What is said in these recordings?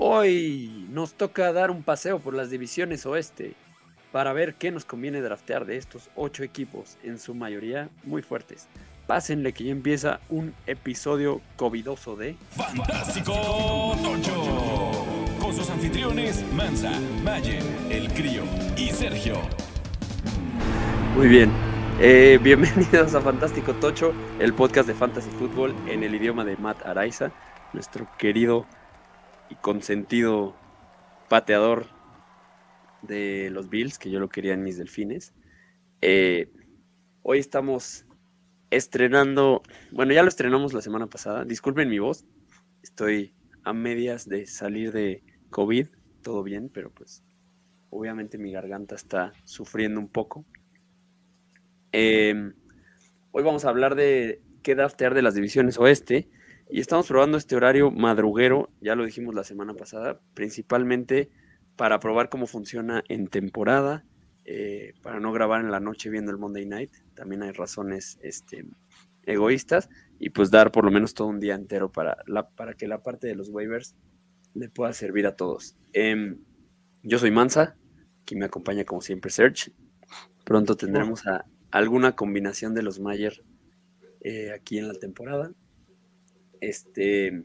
Hoy nos toca dar un paseo por las divisiones oeste para ver qué nos conviene draftear de estos ocho equipos, en su mayoría muy fuertes. Pásenle que ya empieza un episodio covidoso de Fantástico Tocho. Con sus anfitriones Mansa, Mayer, El Crío y Sergio. Muy bien. Eh, bienvenidos a Fantástico Tocho, el podcast de Fantasy Football en el idioma de Matt Araiza, nuestro querido y consentido pateador de los Bills, que yo lo quería en mis delfines. Eh, hoy estamos estrenando, bueno, ya lo estrenamos la semana pasada, disculpen mi voz, estoy a medias de salir de COVID, todo bien, pero pues obviamente mi garganta está sufriendo un poco. Eh, hoy vamos a hablar de qué draftear de las divisiones oeste y estamos probando este horario madruguero, ya lo dijimos la semana pasada, principalmente para probar cómo funciona en temporada, eh, para no grabar en la noche viendo el Monday Night. También hay razones este, egoístas y pues dar por lo menos todo un día entero para, la, para que la parte de los waivers le pueda servir a todos. Em, yo soy Mansa, aquí me acompaña como siempre Serge. Pronto tendremos a alguna combinación de los Mayer eh, aquí en la temporada. Este,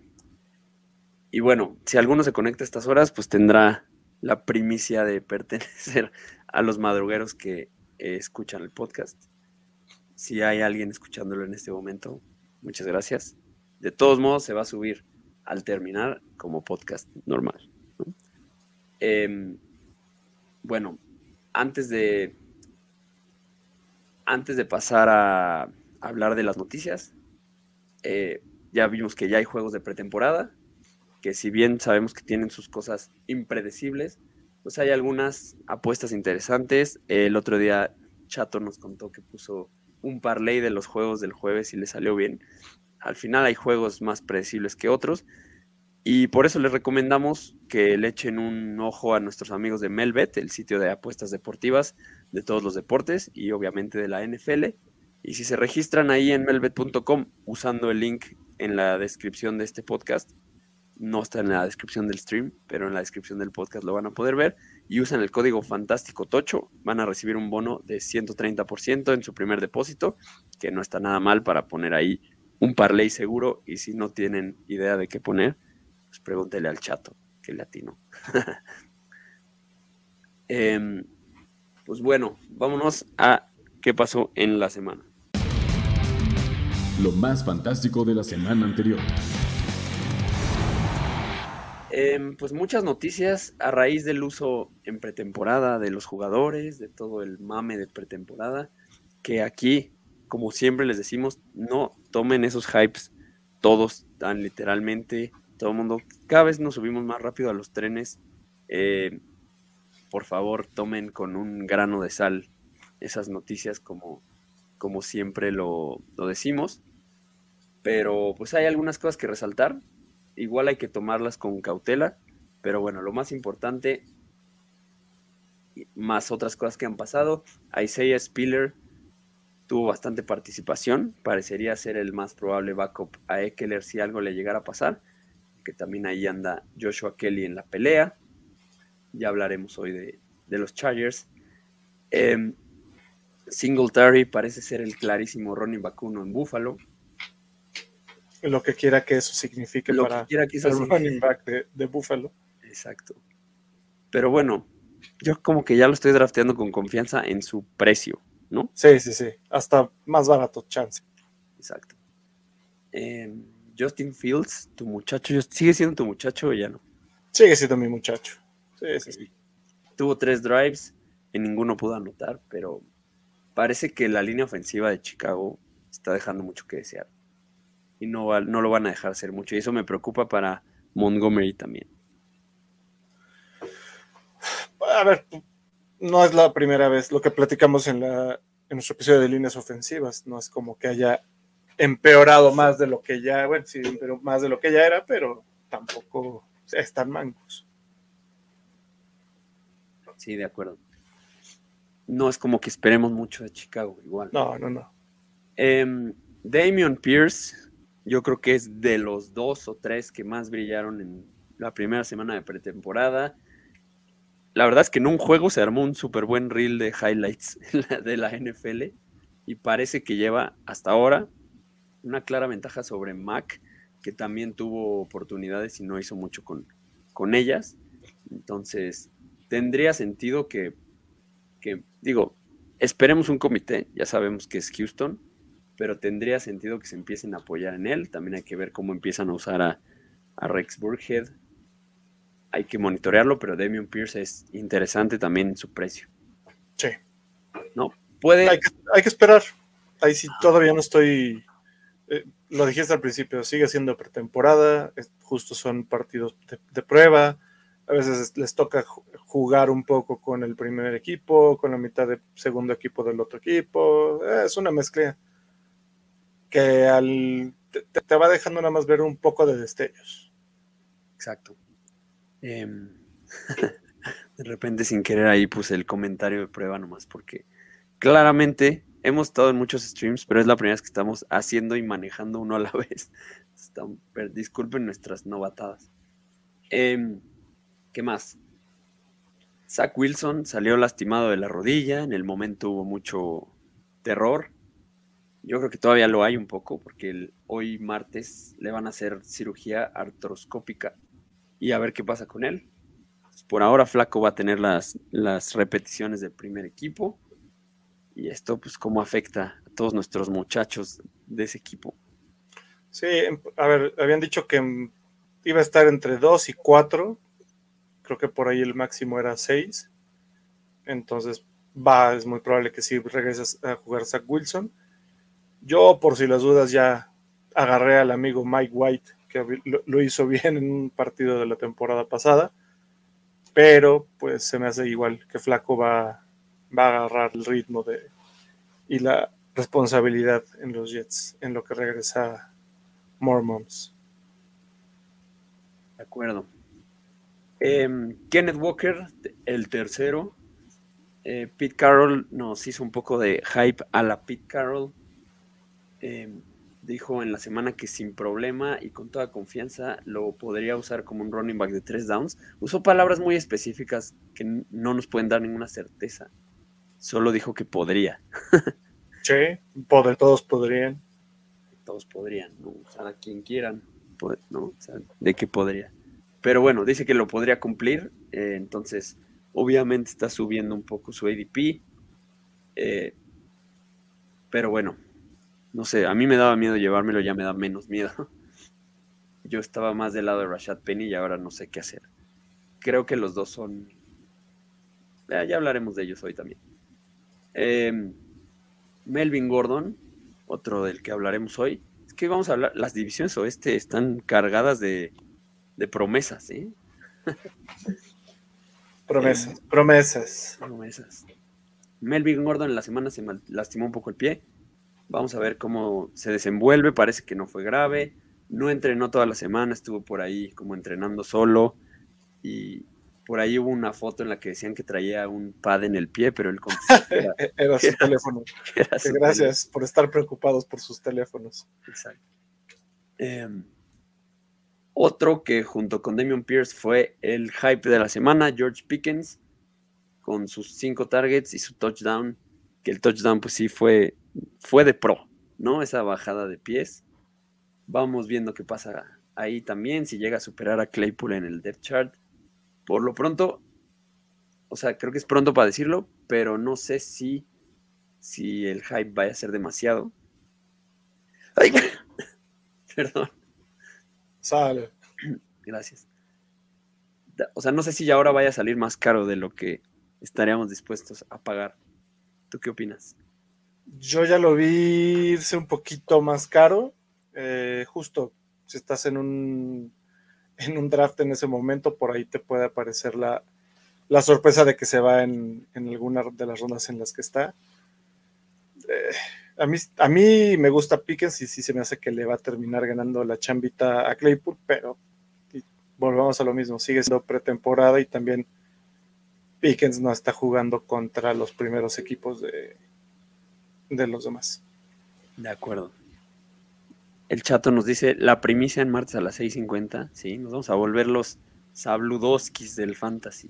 y bueno, si alguno se conecta a estas horas, pues tendrá la primicia de pertenecer a los madrugueros que eh, escuchan el podcast. Si hay alguien escuchándolo en este momento, muchas gracias. De todos modos, se va a subir al terminar como podcast normal. ¿no? Eh, bueno, antes de, antes de pasar a hablar de las noticias, eh, ya vimos que ya hay juegos de pretemporada, que si bien sabemos que tienen sus cosas impredecibles, pues hay algunas apuestas interesantes. El otro día Chato nos contó que puso un parlay de los juegos del jueves y le salió bien. Al final hay juegos más predecibles que otros. Y por eso les recomendamos que le echen un ojo a nuestros amigos de Melbet, el sitio de apuestas deportivas de todos los deportes y obviamente de la NFL. Y si se registran ahí en melbet.com usando el link en la descripción de este podcast, no está en la descripción del stream, pero en la descripción del podcast lo van a poder ver. Y usan el código Fantástico Tocho, van a recibir un bono de 130% en su primer depósito, que no está nada mal para poner ahí un parlay seguro. Y si no tienen idea de qué poner, pues pregúntele al chato, que latino. eh, pues bueno, vámonos a qué pasó en la semana. Lo más fantástico de la semana anterior. Eh, pues muchas noticias a raíz del uso en pretemporada de los jugadores, de todo el mame de pretemporada, que aquí, como siempre les decimos, no tomen esos hypes todos tan literalmente, todo el mundo, cada vez nos subimos más rápido a los trenes, eh, por favor tomen con un grano de sal esas noticias como, como siempre lo, lo decimos, pero pues hay algunas cosas que resaltar, igual hay que tomarlas con cautela, pero bueno, lo más importante, más otras cosas que han pasado, Isaiah Spiller tuvo bastante participación, parecería ser el más probable backup a Eckler si algo le llegara a pasar, que también ahí anda Joshua Kelly en la pelea, ya hablaremos hoy de, de los Chargers. Eh, Singletary parece ser el clarísimo Ronnie Bacuno en Buffalo, lo que quiera que eso signifique Lo que para quiera que eso el signifique. running back de, de Buffalo. Exacto. Pero bueno, yo como que ya lo estoy drafteando con confianza en su precio, ¿no? Sí, sí, sí. Hasta más barato, chance. Exacto. Eh, Justin Fields, tu muchacho, ¿sigue siendo tu muchacho o ya no? Sigue siendo mi muchacho. Sí, sí, sí. Tuvo tres drives, en ninguno pudo anotar, pero parece que la línea ofensiva de Chicago está dejando mucho que desear. Y no, va- no lo van a dejar hacer mucho. Y eso me preocupa para Montgomery también. A ver, no es la primera vez lo que platicamos en, la, en nuestro episodio de líneas ofensivas. No es como que haya empeorado más de lo que ya, bueno, sí, pero más de lo que ya era, pero tampoco están mancos. Sí, de acuerdo. No es como que esperemos mucho de Chicago, igual. No, no, no. Em, Damian Pierce, yo creo que es de los dos o tres que más brillaron en la primera semana de pretemporada. La verdad es que en un juego se armó un súper buen reel de highlights de la NFL y parece que lleva hasta ahora una clara ventaja sobre Mac, que también tuvo oportunidades y no hizo mucho con, con ellas. Entonces, tendría sentido que, que, digo, esperemos un comité, ya sabemos que es Houston, pero tendría sentido que se empiecen a apoyar en él. También hay que ver cómo empiezan a usar a, Rex Burkhead. Hay que monitorearlo, pero Damian Pierce es interesante también en su precio. Sí. ¿No? Puede. Hay que, esperar. Ahí sí todavía no estoy. Eh, lo dijiste al principio, sigue siendo pretemporada, justo son partidos de, prueba. A veces les toca jugar un poco con el primer equipo, con la mitad de segundo equipo del otro equipo. es una mezcla que al, te, va dejando nada más ver un poco de destellos. Exacto. Em, de repente sin querer ahí puse el comentario de prueba nomás porque claramente hemos estado en muchos streams, pero es la primera vez que estamos haciendo y manejando uno a la vez. disculpen nuestras novatadas. Em, ¿Qué más? Zach Wilson salió lastimado de la rodilla, en el momento hubo mucho terror, yo creo que todavía lo hay un poco, porque hoy martes le van a hacer cirugía artroscópica y a ver qué pasa con él. Por ahora Flaco va a tener las, las repeticiones del primer equipo. Y esto, pues, cómo afecta a todos nuestros muchachos de ese equipo. Sí, em, a ver, habían dicho que iba a estar entre 2 y 4. Creo que por ahí el máximo era 6. Entonces, va, es muy probable que sí regreses a jugar Zach Wilson yo, por si las dudas, ya agarré al amigo Mike White, que lo, hizo bien en un partido de la temporada pasada, pero pues se me hace igual que Flaco va, a agarrar el ritmo de, y la responsabilidad en los Jets, en lo que regresa Mormons. De acuerdo. Em, Kenneth Walker, el tercero. Eh, Pete Carroll nos hizo un poco de hype a la Pete Carroll Em, dijo en la semana que sin problema y con toda confianza lo podría usar como un running back de tres downs. Usó palabras muy específicas que no nos pueden dar ninguna certeza. Solo dijo que podría. sí, poder, todos podrían. Todos podrían, ¿no? Usar a quien quieran, ¿no? de que podría. Pero bueno, dice que lo podría cumplir. Eh, entonces, obviamente está subiendo un poco su ADP. Eh, pero bueno, no sé, a mí me daba miedo llevármelo, ya me da menos miedo. Yo estaba más del lado de Rashad Penny y ahora no sé qué hacer. Creo que los dos son... ya hablaremos de ellos hoy también. Em, Melvin Gordon, otro del que hablaremos hoy. Es que vamos a hablar, las divisiones oeste están cargadas de, de promesas, ¿eh? Promesas, promesas. Promesas. Melvin Gordon en la semana se lastimó un poco el pie Vamos a ver cómo se desenvuelve. Parece que no fue grave. No entrenó toda la semana, estuvo por ahí como entrenando solo. Y por ahí hubo una foto en la que decían que traía un pad en el pie, pero él era, era su teléfono. Gracias por estar preocupados por sus teléfonos. Exacto. Em, otro que junto con Damian Pierce fue el hype de la semana, George Pickens, con sus cinco targets y su touchdown, que el touchdown pues sí fue fue de pro, ¿no? Esa bajada de pies. Vamos viendo qué pasa ahí también, si llega a superar a Claypool en el depth chart. Por lo pronto, o sea, creo que es pronto para decirlo, pero no sé si, si el hype vaya a ser demasiado. Ay, perdón. Sale. Gracias. O sea, no sé si ya ahora vaya a salir más caro de lo que estaríamos dispuestos a pagar. ¿Tú qué opinas? Yo ya lo vi irse un poquito más caro. Eh, justo si estás en un, en un draft en ese momento, por ahí te puede aparecer la, sorpresa de que se va en, alguna de las rondas en las que está. Eh, a, mí, a mí me gusta Pickens y sí se me hace que le va a terminar ganando la chambita a Claypool, pero volvamos a lo mismo, sigue siendo pretemporada y también Pickens no está jugando contra los primeros equipos de, de los demás. De acuerdo. El chato nos dice la primicia en martes a las 6.50. Sí, nos vamos a volver los Sabludoskis del fantasy.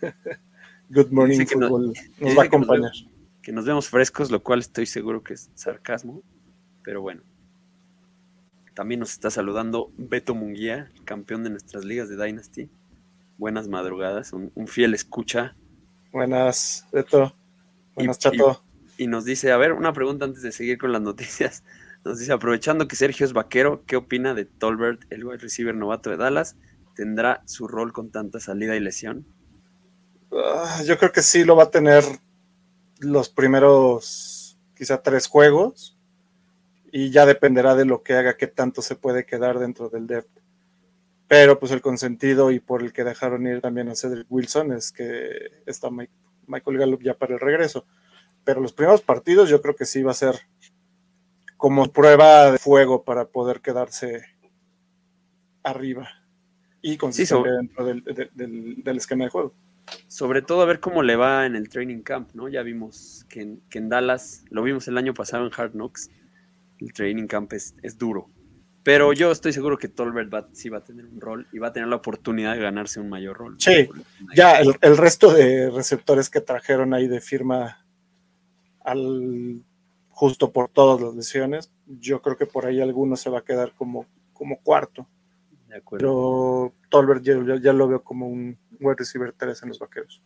Good morning, Dice que Nos va a que nos acompañar. Que nos vemos frescos, lo cual estoy seguro que es sarcasmo. Pero bueno. También nos está saludando Beto Munguía, campeón de nuestras ligas de Dynasty. Buenas madrugadas, un, un fiel escucha. Buenas, Beto. Buenas, Y- Chato. Y nos dice, a ver, una pregunta antes de seguir con las noticias. Nos dice, aprovechando que Sergio es vaquero, ¿qué opina de Tolbert, el wide receiver novato de Dallas? ¿Tendrá su rol con tanta salida y lesión? Ah, yo creo que sí lo va a tener los primeros, quizá tres juegos. Y ya dependerá de lo que haga, qué tanto se puede quedar dentro del depth. Pero pues el consentido y por el que dejaron ir también a Cedric Wilson es que está Michael Gallup ya para el regreso. Pero los primeros partidos yo creo que sí va a ser como prueba de fuego para poder quedarse arriba y consistente dentro del, de- del- del esquema de juego. Sobre todo a ver cómo le va en el training camp, ¿no? Ya vimos que en, que en Dallas, lo vimos el año pasado en Hard Knocks, el training camp es, es duro. Pero yo estoy seguro que Tolbert va, sí va a tener un rol y va a tener la oportunidad de ganarse un mayor rol. Sí, Ya el, el resto de receptores que trajeron ahí de firma al justo por todas las lesiones, yo creo que por ahí alguno se va a quedar como, como cuarto. De acuerdo. Pero Tolbert ya, ya- lo veo como un wide receiver 3 en los vaqueros.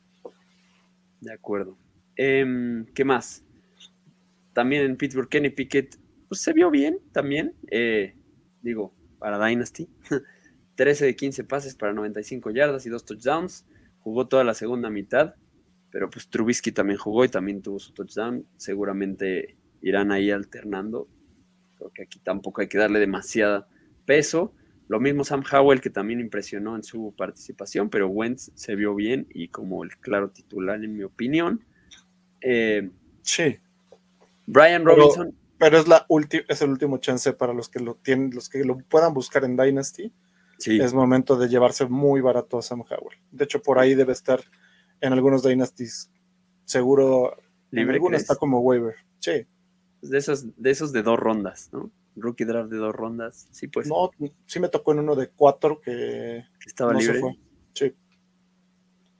De acuerdo. Em, ¿Qué más? También en Pittsburgh, Kenny Pickett pues, se vio bien también. eh, digo, para Dynasty. 13 de 15 pases para 95 yardas y dos touchdowns. Jugó toda la segunda mitad. Pero pues Trubisky también jugó y también tuvo su touchdown. Seguramente irán ahí alternando. Creo que aquí tampoco hay que darle demasiada peso. Lo mismo Sam Howell, que también impresionó en su participación, pero Wentz se vio bien y como el claro titular, en mi opinión. Eh, Sí, Brian Robinson, pero es, la es el último chance para los que lo tienen, los que lo puedan buscar en Dynasty. sí, Es momento de llevarse muy barato a Sam Howell. De hecho, por ahí debe estar en algunos Dynasties. Seguro, en libre. algunos ¿crees? está como waiver. Sí, De esos, de esos de dos rondas, ¿no? Rookie draft de dos rondas. Sí, pues no, sí me tocó en uno de cuatro que estaba no se libre. fue. Sí.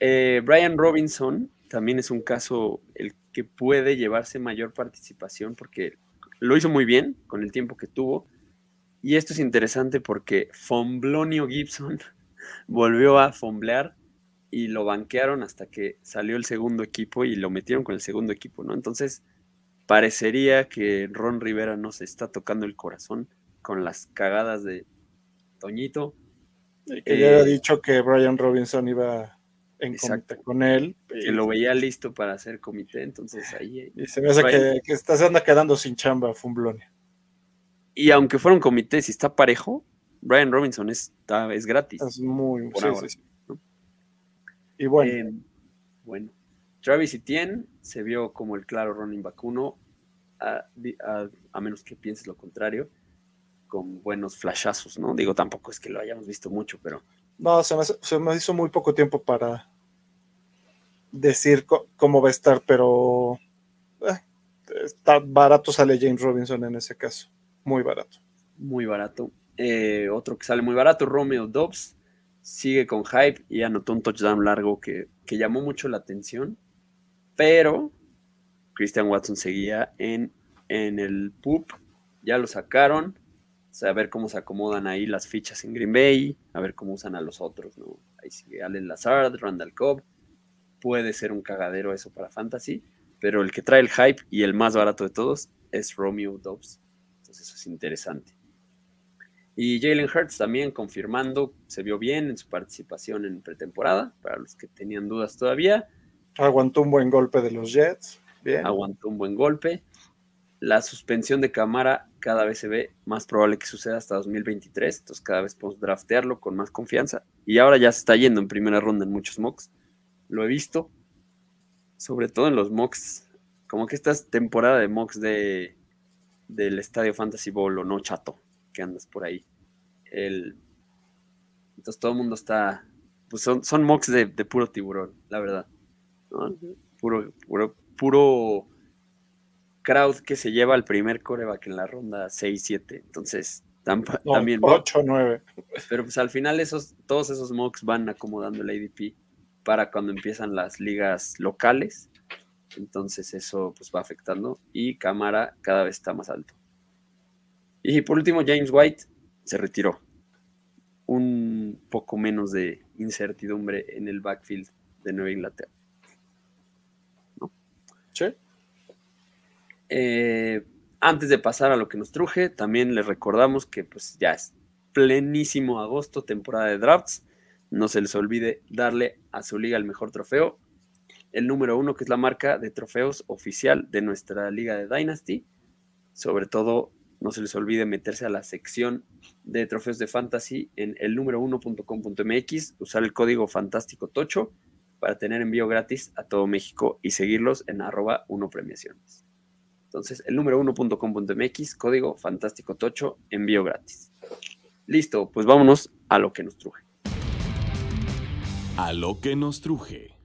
Eh, Brian Robinson también es un caso el que puede llevarse mayor participación porque lo hizo muy bien con el tiempo que tuvo. Y esto es interesante porque Fomblonio Gibson volvió a fomblear y lo banquearon hasta que salió el segundo equipo y lo metieron con el segundo equipo, ¿no? Entonces, parecería que Ron Rivera no se está tocando el corazón con las cagadas de Toñito. Y que Eh, ya había dicho que Brian Robinson iba en Exacto. comité con él. Y, que lo veía listo para hacer comité, entonces ahí... y se me hace Brian- que, que está, se anda quedando sin chamba Fumblone. Y aunque fuera un comité, si está parejo, Brian Robinson es, está- es gratis. Es muy. Sí. Y bueno, Eh, bueno, Travis Etienne se vio como el claro running back uno, a, di- a- a menos que pienses lo contrario, con buenos flashazos, ¿no? Digo, tampoco es que lo hayamos visto mucho, pero no, se me, se me hizo muy poco tiempo para decir cómo va a estar, pero eh, está barato sale James Robinson en ese caso. Muy barato. muy barato. Eh, otro que sale muy barato, Romeo Dobbs, sigue con hype y anotó un touchdown largo que, que llamó mucho la atención, pero Christian Watson seguía en, en el PUP, ya lo sacaron, o a ver cómo se acomodan ahí las fichas en Green Bay, a ver cómo usan a los otros, ¿no? Ahí sigue Allen Lazard, Randall Cobb, puede ser un cagadero eso para Fantasy, pero el que trae el hype y el más barato de todos es Romeo Dobbs. Entonces eso es interesante. Y Jalen Hurts también confirmando, se vio bien en su participación en pretemporada, para los que tenían dudas todavía, Aguantó un buen golpe de los Jets. Bien. aguantó un buen golpe. La suspensión de cámara cada vez se ve más probable que suceda hasta 2023, entonces cada vez podemos draftearlo con más confianza. Y ahora ya se está yendo en primera ronda en muchos mocks. Lo he visto, sobre todo en los mocks, como que esta es temporada de mocks de, del Estadio Fantasy Bowl o no, chato, que andas por ahí. El, entonces todo el mundo está, pues son, son mocks de, de puro tiburón, la verdad. ¿no? Puro, puro, puro crowd que se lleva al primer coreback en la ronda 6-7. Entonces, No, también. 8, 9. Pero pues al final esos, todos esos mocks van acomodando el ADP para cuando empiezan las ligas locales. Entonces eso pues va afectando y cámara cada vez está más alto. Y por último, James White se retiró. Un poco menos de incertidumbre en el backfield de Nueva Inglaterra. Sí. Eh, antes de pasar a lo que nos truje, también les recordamos que pues ya es plenísimo agosto, temporada de drafts. No se les olvide darle a su liga el mejor trofeo. El número uno, que es la marca de trofeos oficial de nuestra liga de Dynasty. Sobre todo, no se les olvide meterse a la sección de trofeos de fantasy en el número 1.com.mx, usar el código fantástico tocho para tener envío gratis a todo México y seguirlos en arroba 1 premiaciones. Entonces, el número 1.com.mx, código fantástico tocho, envío gratis. Listo, pues vámonos a lo que nos truje. A lo que nos truje.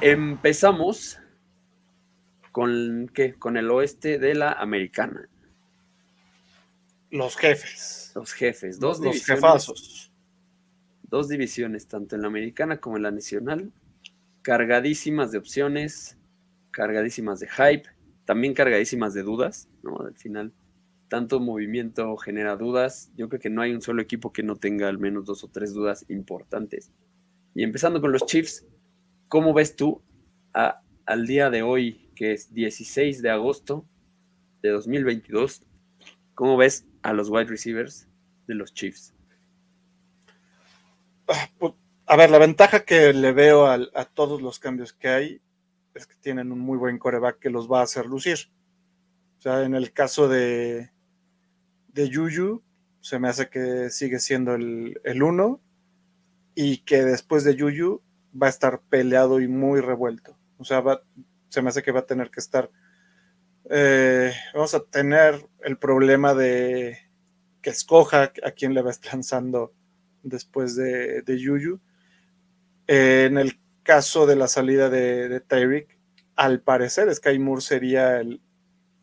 Empezamos con ¿qué? Con el oeste de la americana. Los jefes. Los jefes, dos los divisiones. jefazos. dos divisiones, tanto en la americana como en la nacional, cargadísimas de opciones, cargadísimas de hype, también cargadísimas de dudas, ¿no? Al final, tanto movimiento genera dudas. Yo creo que no hay un solo equipo que no tenga al menos dos o tres dudas importantes. Y empezando con los Chiefs, ¿cómo ves tú a- al día de hoy, que es 16 de agosto de 2022? ¿Cómo ves a los wide receivers de los Chiefs? Ah, pu- A ver, la ventaja que le veo a, todos los cambios que hay es que tienen un muy buen coreback que los va a hacer lucir. O sea, en el caso de, de Yuyu, se me hace que sigue siendo el, el uno y que después de Yuyu va a estar peleado y muy revuelto. O sea, va- se me hace que va a tener que estar. eh, vamos a tener el problema de que escoja a quién le va a estar lanzando después de, de Yuyu. En el caso de la salida de, de Tyreek, al parecer Sky Moore sería el,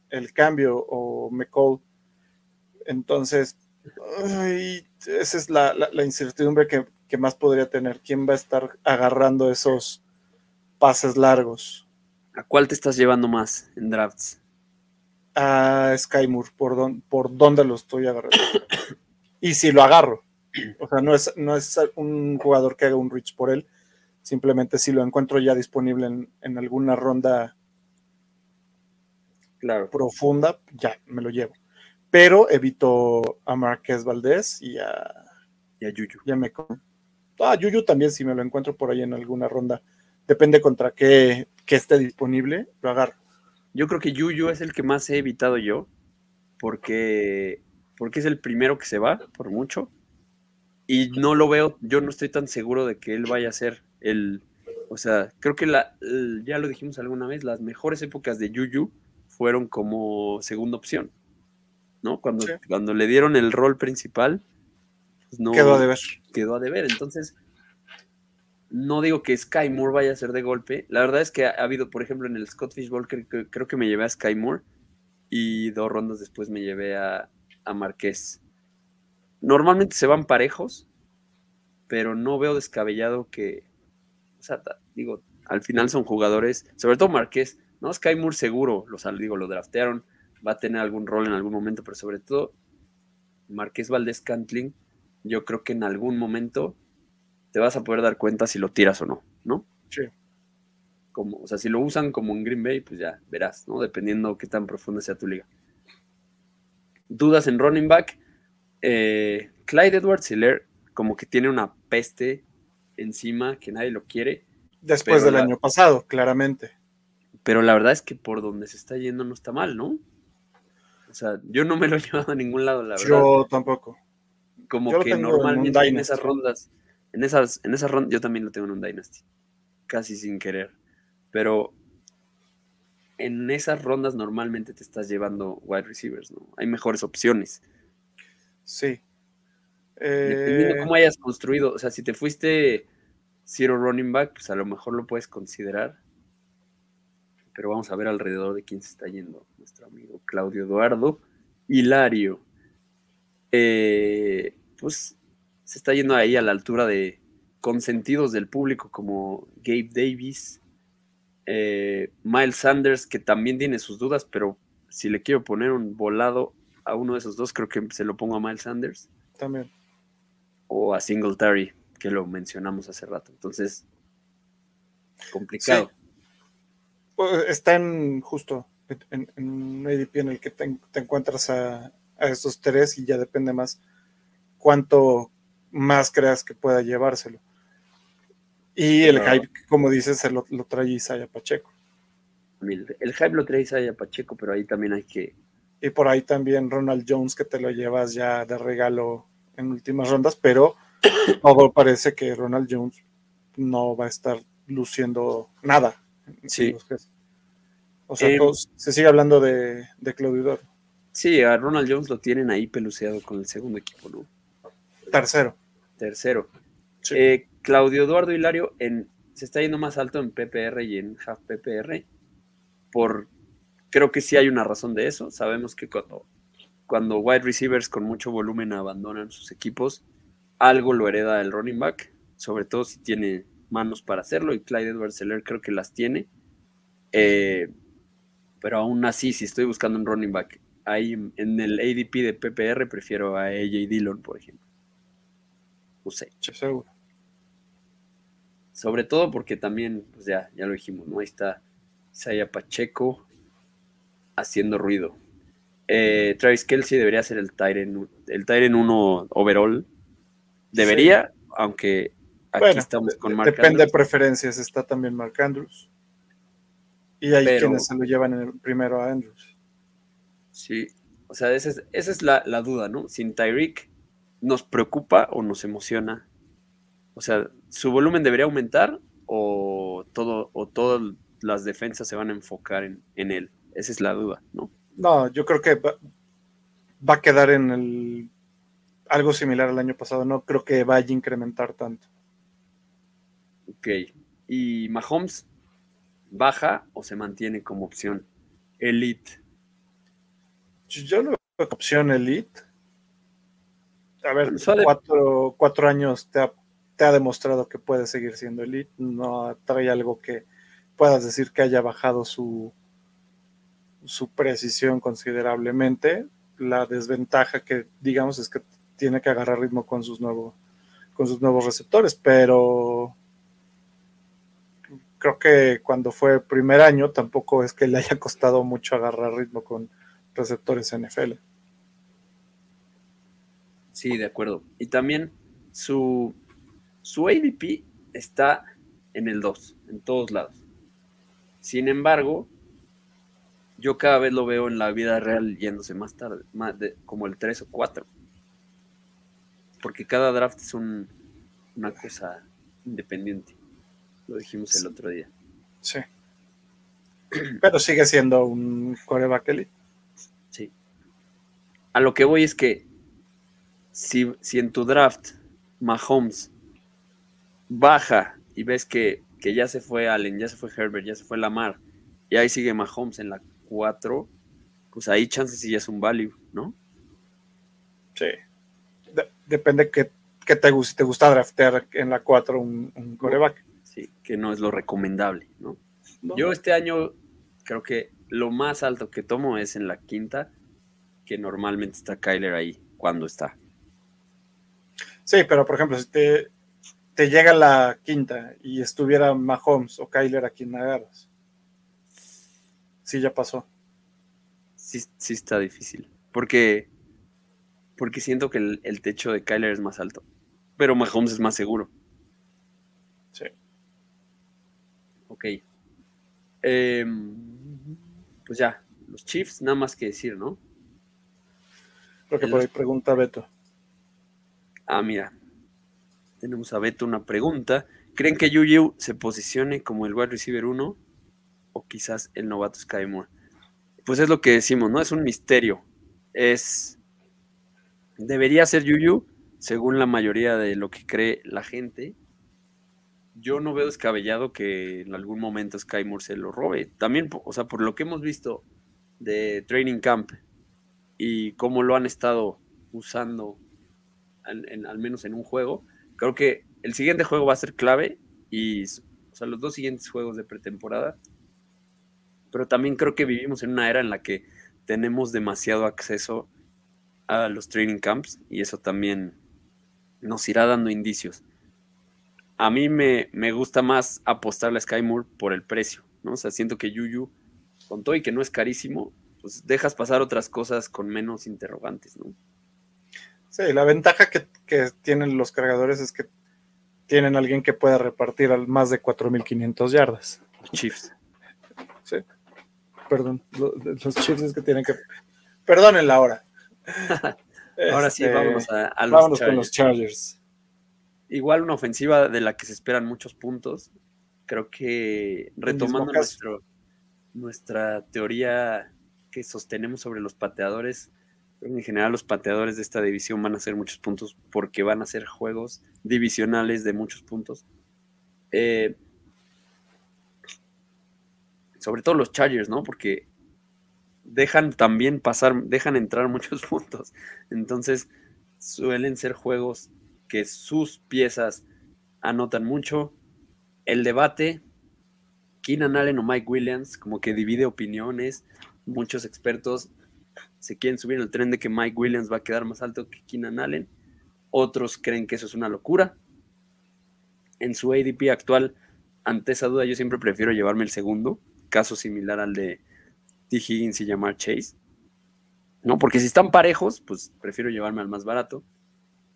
el cambio o McCall. Entonces, esa es la, la- la incertidumbre que, que más podría tener. ¿Quién va a estar agarrando esos pases largos? ¿A cuál te estás llevando más en drafts? A Sky Moore, por, don- por dónde lo estoy agarrando. y si lo agarro. O sea, no es, no es un jugador que haga un reach por él. Simplemente si lo encuentro ya disponible en, en alguna ronda Claro. profunda, ya me lo llevo. Pero evito a Marqués Valdés y a, Y a Yuyu. Ah, Yuyu también, si me lo encuentro por ahí en alguna ronda. Depende contra qué, qué esté disponible, lo agarro. Yo creo que Yuyu es el que más he evitado yo, porque, porque es el primero que se va, por mucho. Y no lo veo, yo no estoy tan seguro de que él vaya a ser el. O sea, creo que la, el- ya lo dijimos alguna vez, las mejores épocas de Yuyu fueron como segunda opción. ¿No? Cuando, Sí. cuando le dieron el rol principal, pues no, Quedó a deber. quedó a deber. Entonces, no digo que Sky Moore vaya a ser de golpe. La verdad es que ha, ha habido, por ejemplo, en el Scott Fishbowl, creo, creo que me llevé a Sky Moore y dos rondas después me llevé a, a Marqués. Normalmente se van parejos, pero no veo descabellado que, o sea, digo, al final son jugadores, sobre todo Marqués, ¿no? Sky Moore seguro, lo, sal- digo, lo draftearon, va a tener algún rol en algún momento, pero sobre todo Marqués Valdés Cantling, yo creo que en algún momento te vas a poder dar cuenta si lo tiras o no, ¿no? Sí. Como, o sea, si lo usan como en Green Bay, pues ya verás, ¿no? Dependiendo qué tan profunda sea tu liga. Dudas en running back. Eh, Clyde Edwards Hiller como que tiene una peste encima que nadie lo quiere, Después del la- año pasado, claramente. pero la verdad es que por donde se está yendo no está mal, ¿no? O sea, yo no me lo he llevado a ningún lado, la verdad. Yo tampoco. como yo que normalmente en, esas rondas, en esas, en esas rondas, yo también lo tengo en un Dynasty, casi sin querer. Pero en esas rondas normalmente te estás llevando wide receivers, ¿no? Hay mejores opciones. Sí. Dependiendo Eh, cómo hayas construido, o sea, si te fuiste zero running back, pues a lo mejor lo puedes considerar. pero vamos a ver alrededor de quién se está yendo. Nuestro amigo Claudio Eduardo Hilario. Eh, pues se está yendo ahí a la altura de consentidos del público como Gabe Davis, eh, Miles Sanders, que también tiene sus dudas, pero si le quiero poner un volado a uno de esos dos, creo que se lo pongo a Miles Sanders. También. O a Singletary, que lo mencionamos hace rato. Entonces, complicado. Pues, está en justo en, un ADP en el que te, encuentras a, estos tres y ya depende más cuánto más creas que pueda llevárselo. Y el hype, como dices, se lo, trae Isaiah Pacheco. El, hype lo trae Isaiah Pacheco, pero ahí también hay que. Y por ahí también Ronald Jones, que te lo llevas ya de regalo en últimas rondas, pero todo parece que Ronald Jones no va a estar luciendo nada Sí. O sea, eh, se sigue hablando de, de Claudio Sí, a Ronald Jones lo tienen ahí peluceado con el segundo equipo, ¿no? Tercero. Tercero. Eh, Claudio Eduardo Hilario en, se está yendo más alto en PPR y en half PPR. Por, creo que sí hay una razón de eso. Sabemos que cuando, cuando wide receivers con mucho volumen abandonan sus equipos, algo lo hereda el running back, sobre todo si tiene manos para hacerlo y Clyde Edwards Seller creo que las tiene. Eh, pero aún así, si estoy buscando un running back, ahí en el ADP de PPR prefiero a AJ Dillon, por ejemplo. Seguro. Sobre todo porque también, pues ya, ya lo dijimos, ¿no? Ahí está Isaiah Pacheco haciendo ruido. Eh, Travis Kelsey debería ser el Tyren, el Tyren 1 overall. Debería, aunque Aquí estamos con Mark Depende de preferencias, está también Mark Andrews. Y hay quienes se lo llevan el primero a Andrews. Sí, o sea, esa es, la, duda, ¿no? Sin Tyreek, ¿nos preocupa o nos emociona? O sea, ¿su volumen debería aumentar o, todo, o todas las defensas se van a enfocar en, en él? Esa es la duda, ¿no? No, yo creo que va, va a quedar en el algo similar al año pasado. No creo que vaya a incrementar tanto. Ok. ¿Y Mahomes baja o se mantiene como opción elite? Yo lo veo como opción elite. A ver, cuatro, años te ha, demostrado que puede seguir siendo elite. No trae algo que puedas decir que haya bajado su, su precisión considerablemente. La desventaja que digamos es que tiene que agarrar ritmo con sus nuevos con sus nuevos receptores, pero creo que cuando fue el primer año tampoco es que le haya costado mucho agarrar ritmo con receptores NFL. Sí, de acuerdo. Y también su, su ADP está en el 2, en todos lados. Sin embargo, yo cada vez lo veo en la vida real yéndose más tarde, más de, como el 3 o 4. Porque cada draft es un, una cosa independiente. Lo dijimos el otro día. Sí. Pero sigue siendo un coreback elite. Sí. A lo que voy es que si, si en tu draft Mahomes baja y ves que, que, ya se fue Allen, ya se fue Herbert, ya se fue Lamar, y ahí sigue Mahomes en la 4, pues ahí chances si ya es un value, ¿no? Sí. depende que, que te, si te gusta draftear en la 4 un, un coreback que no es lo recomendable, ¿no? Yo este año creo que lo más alto que tomo es en la quinta, que normalmente está Kyler ahí cuando está. Sí, pero por ejemplo, si te, te llega la quinta y estuviera Mahomes o Kyler a quien agarras. Sí, ya pasó. Sí, sí está difícil. Porque, porque siento que el, el techo de Kyler es más alto. Pero Mahomes es más seguro. Sí. Ok. Em, pues ya, los Chiefs, nada más que decir, ¿no? Creo que por ahí pregunta Beto. Ah, mira. Tenemos a Beto una pregunta. ¿Creen que Yuyu se posicione como el wide receiver 1 o quizás el novato Sky Moore? Pues es lo que decimos, ¿no? Es un misterio. Es. Debería ser Yuyu, según la mayoría de lo que cree la gente. yo no veo descabellado que en algún momento Sky Moore se lo robe. También, o sea, por lo que hemos visto de Training Camp y cómo lo han estado usando, al menos en un juego, creo que el siguiente juego va a ser clave y, o sea, los dos siguientes juegos de pretemporada. Pero también creo que vivimos en una era en la que tenemos demasiado acceso a los training camps y eso también nos irá dando indicios. A mí me, me gusta más apostarle a Sky Moore por el precio, ¿no? O sea, siento que Yuyu, con todo y que no es carísimo, pues dejas pasar otras cosas con menos interrogantes, ¿no? Sí, la ventaja que, que tienen los cargadores es que tienen alguien que pueda repartir al más de 4.500 yardas. Chiefs. Sí. Perdón, los Chiefs es que tienen que... Perdonen la hora. Ahora sí, este, vámonos a, los vámonos con los Chargers. Igual una ofensiva de la que se esperan muchos puntos. Creo que retomando nuestro, nuestra teoría que sostenemos sobre los pateadores, en general los pateadores de esta división van a hacer muchos puntos porque van a ser juegos divisionales de muchos puntos. Eh, sobre todo los Chargers, ¿no? Porque dejan también pasar, dejan entrar muchos puntos. Entonces, suelen ser juegos que sus piezas anotan mucho. El debate, Keenan Allen o Mike Williams, como que divide opiniones. Muchos expertos se quieren subir el tren de que Mike Williams va a quedar más alto que Keenan Allen. Otros creen que eso es una locura. En su ADP actual, ante esa duda, yo siempre prefiero llevarme el segundo, caso similar al de T. Higgins y llamar Chase. ¿No? Porque si están parejos, pues prefiero llevarme al más barato.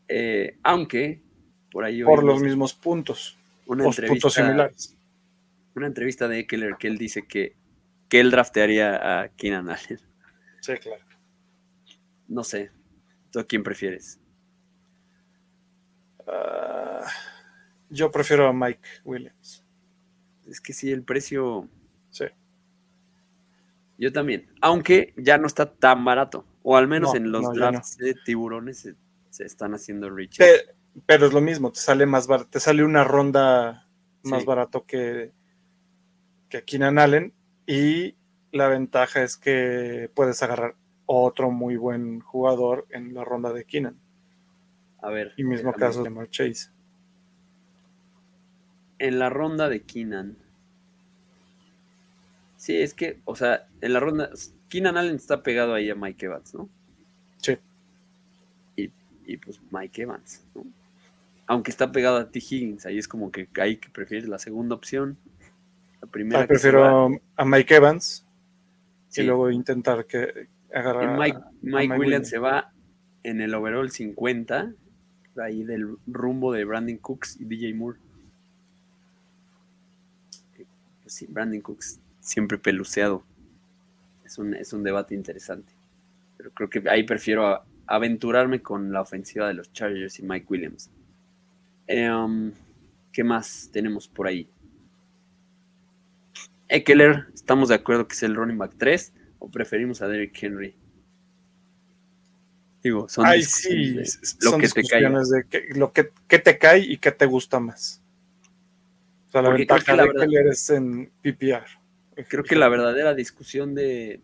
Eh, aunque por ahí. Por los mismos puntos. Una puntos similares. Una entrevista de Eckler que él dice que, que él draftearía a Keenan Allen. Sí, claro. No sé. ¿Tú a quién prefieres? Ah, yo prefiero a Mike Williams. Es que sí, el precio. Sí. Yo también. Aunque ya no está tan barato. O al menos en los drafts de tiburones se, están haciendo rich. Pero, es lo mismo, te sale más barato, te sale una ronda más barato que, que Keenan Allen. Y la ventaja es que puedes agarrar otro muy buen jugador en la ronda de Keenan. A ver. Y mismo caso de Mark Chase. En la ronda de Keenan, Sí, es que, o sea, en la ronda, Keenan Allen está pegado ahí a Mike Evans, ¿no? Sí. Y, pues Mike Evans, ¿no? Aunque está pegado a T. Higgins, ahí es como que ahí que prefieres la segunda opción. La primera. Ah, prefiero a Mike Evans y luego intentar que agarrar. Mike, Mike, Williams, se va en el overall 50, ahí del rumbo de Brandon Cooks y DJ Moore. Pues sí, Brandon Cooks siempre peluceado. Es un, es un debate interesante. Pero creo que ahí prefiero aventurarme con la ofensiva de los Chargers y Mike Williams. Em, ¿Qué más tenemos por ahí? Eckler, ¿estamos de acuerdo que es el running back 3 o preferimos a Derrick Henry? Digo, son Ay, sí, lo que te cae. De lo que, te cae y qué te gusta más. O sea, la ventaja de Eckler es en PPR. Creo que la verdadera discusión de,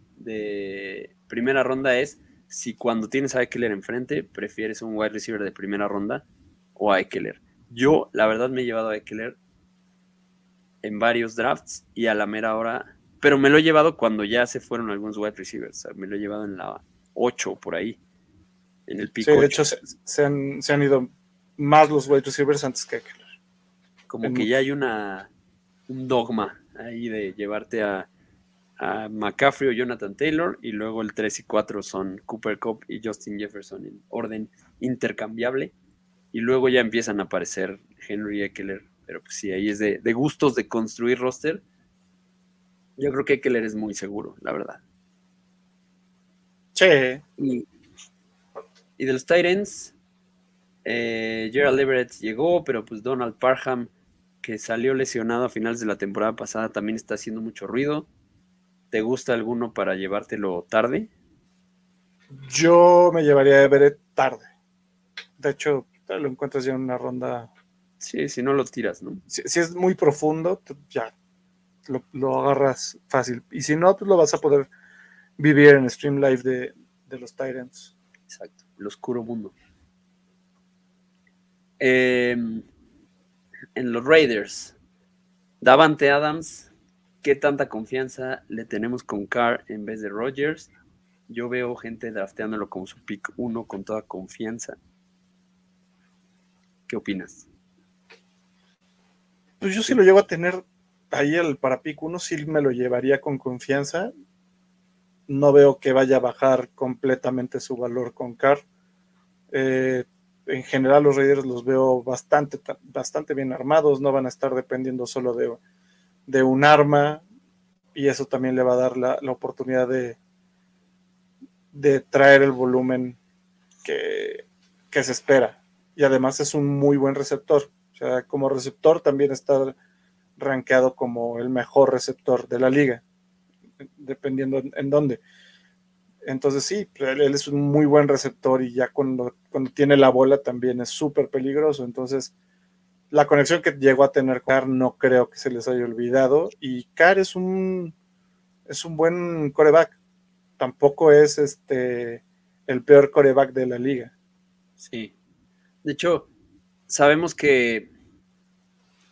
primera ronda es si cuando tienes a Eckler enfrente prefieres un wide receiver de primera ronda o a Eckler. Yo, la verdad, me he llevado a Eckler en varios drafts y a la mera hora, pero me lo he llevado cuando ya se fueron algunos wide receivers. me lo he llevado en la 8 por ahí, en el pico. Sí, de hecho, se, han, ido más los wide receivers antes que Eckler. Como que ya hay una un dogma ahí de llevarte a, McCaffrey o Jonathan Taylor y luego el 3 y 4 son Cooper Cup y Justin Jefferson en orden intercambiable y luego ya empiezan a aparecer Henry Eckler, pero pues sí, ahí es de, gustos de construir roster. Yo creo que Eckler es muy seguro, la verdad. Sí. Y, de los Titans, eh, Gerald Everett llegó, pero pues Donald Parham que salió lesionado a finales de la temporada pasada también está haciendo mucho ruido. ¿Te gusta alguno para llevártelo tarde? Yo me llevaría a Everett tarde. De hecho, lo encuentras ya en una ronda Sí, si no lo tiras, ¿no? Si, si es muy profundo, ya lo, lo agarras fácil. Y si no, pues lo vas a poder vivir en Stream Live de, de los Tyrants. Exacto, el oscuro mundo. Eh, en los Raiders, Davante Adams, ¿qué tanta confianza le tenemos con Carr en vez de Rodgers? Yo veo gente drafteándolo como su pick 1 con toda confianza. ¿Qué opinas? Pues yo sí lo llevo a tener ahí el para pick 1, sí me lo llevaría con confianza. No veo que vaya a bajar completamente su valor con Carr. Eh, en general los Raiders los veo bastante, bastante bien armados, no van a estar dependiendo solo de, de un arma y eso también le va a dar la, la oportunidad de, de traer el volumen que, que, se espera. Y además es un muy buen receptor. Sea, como receptor también está rankeado como el mejor receptor de la liga, dependiendo en, dónde. Entonces sí, él, es un muy buen receptor y ya cuando, cuando tiene la bola también es súper peligroso. Entonces la conexión que llegó a tener Carr no creo que se les haya olvidado. Y Carr es un, es un buen coreback. Tampoco es este el peor coreback de la liga. Sí. De hecho, sabemos que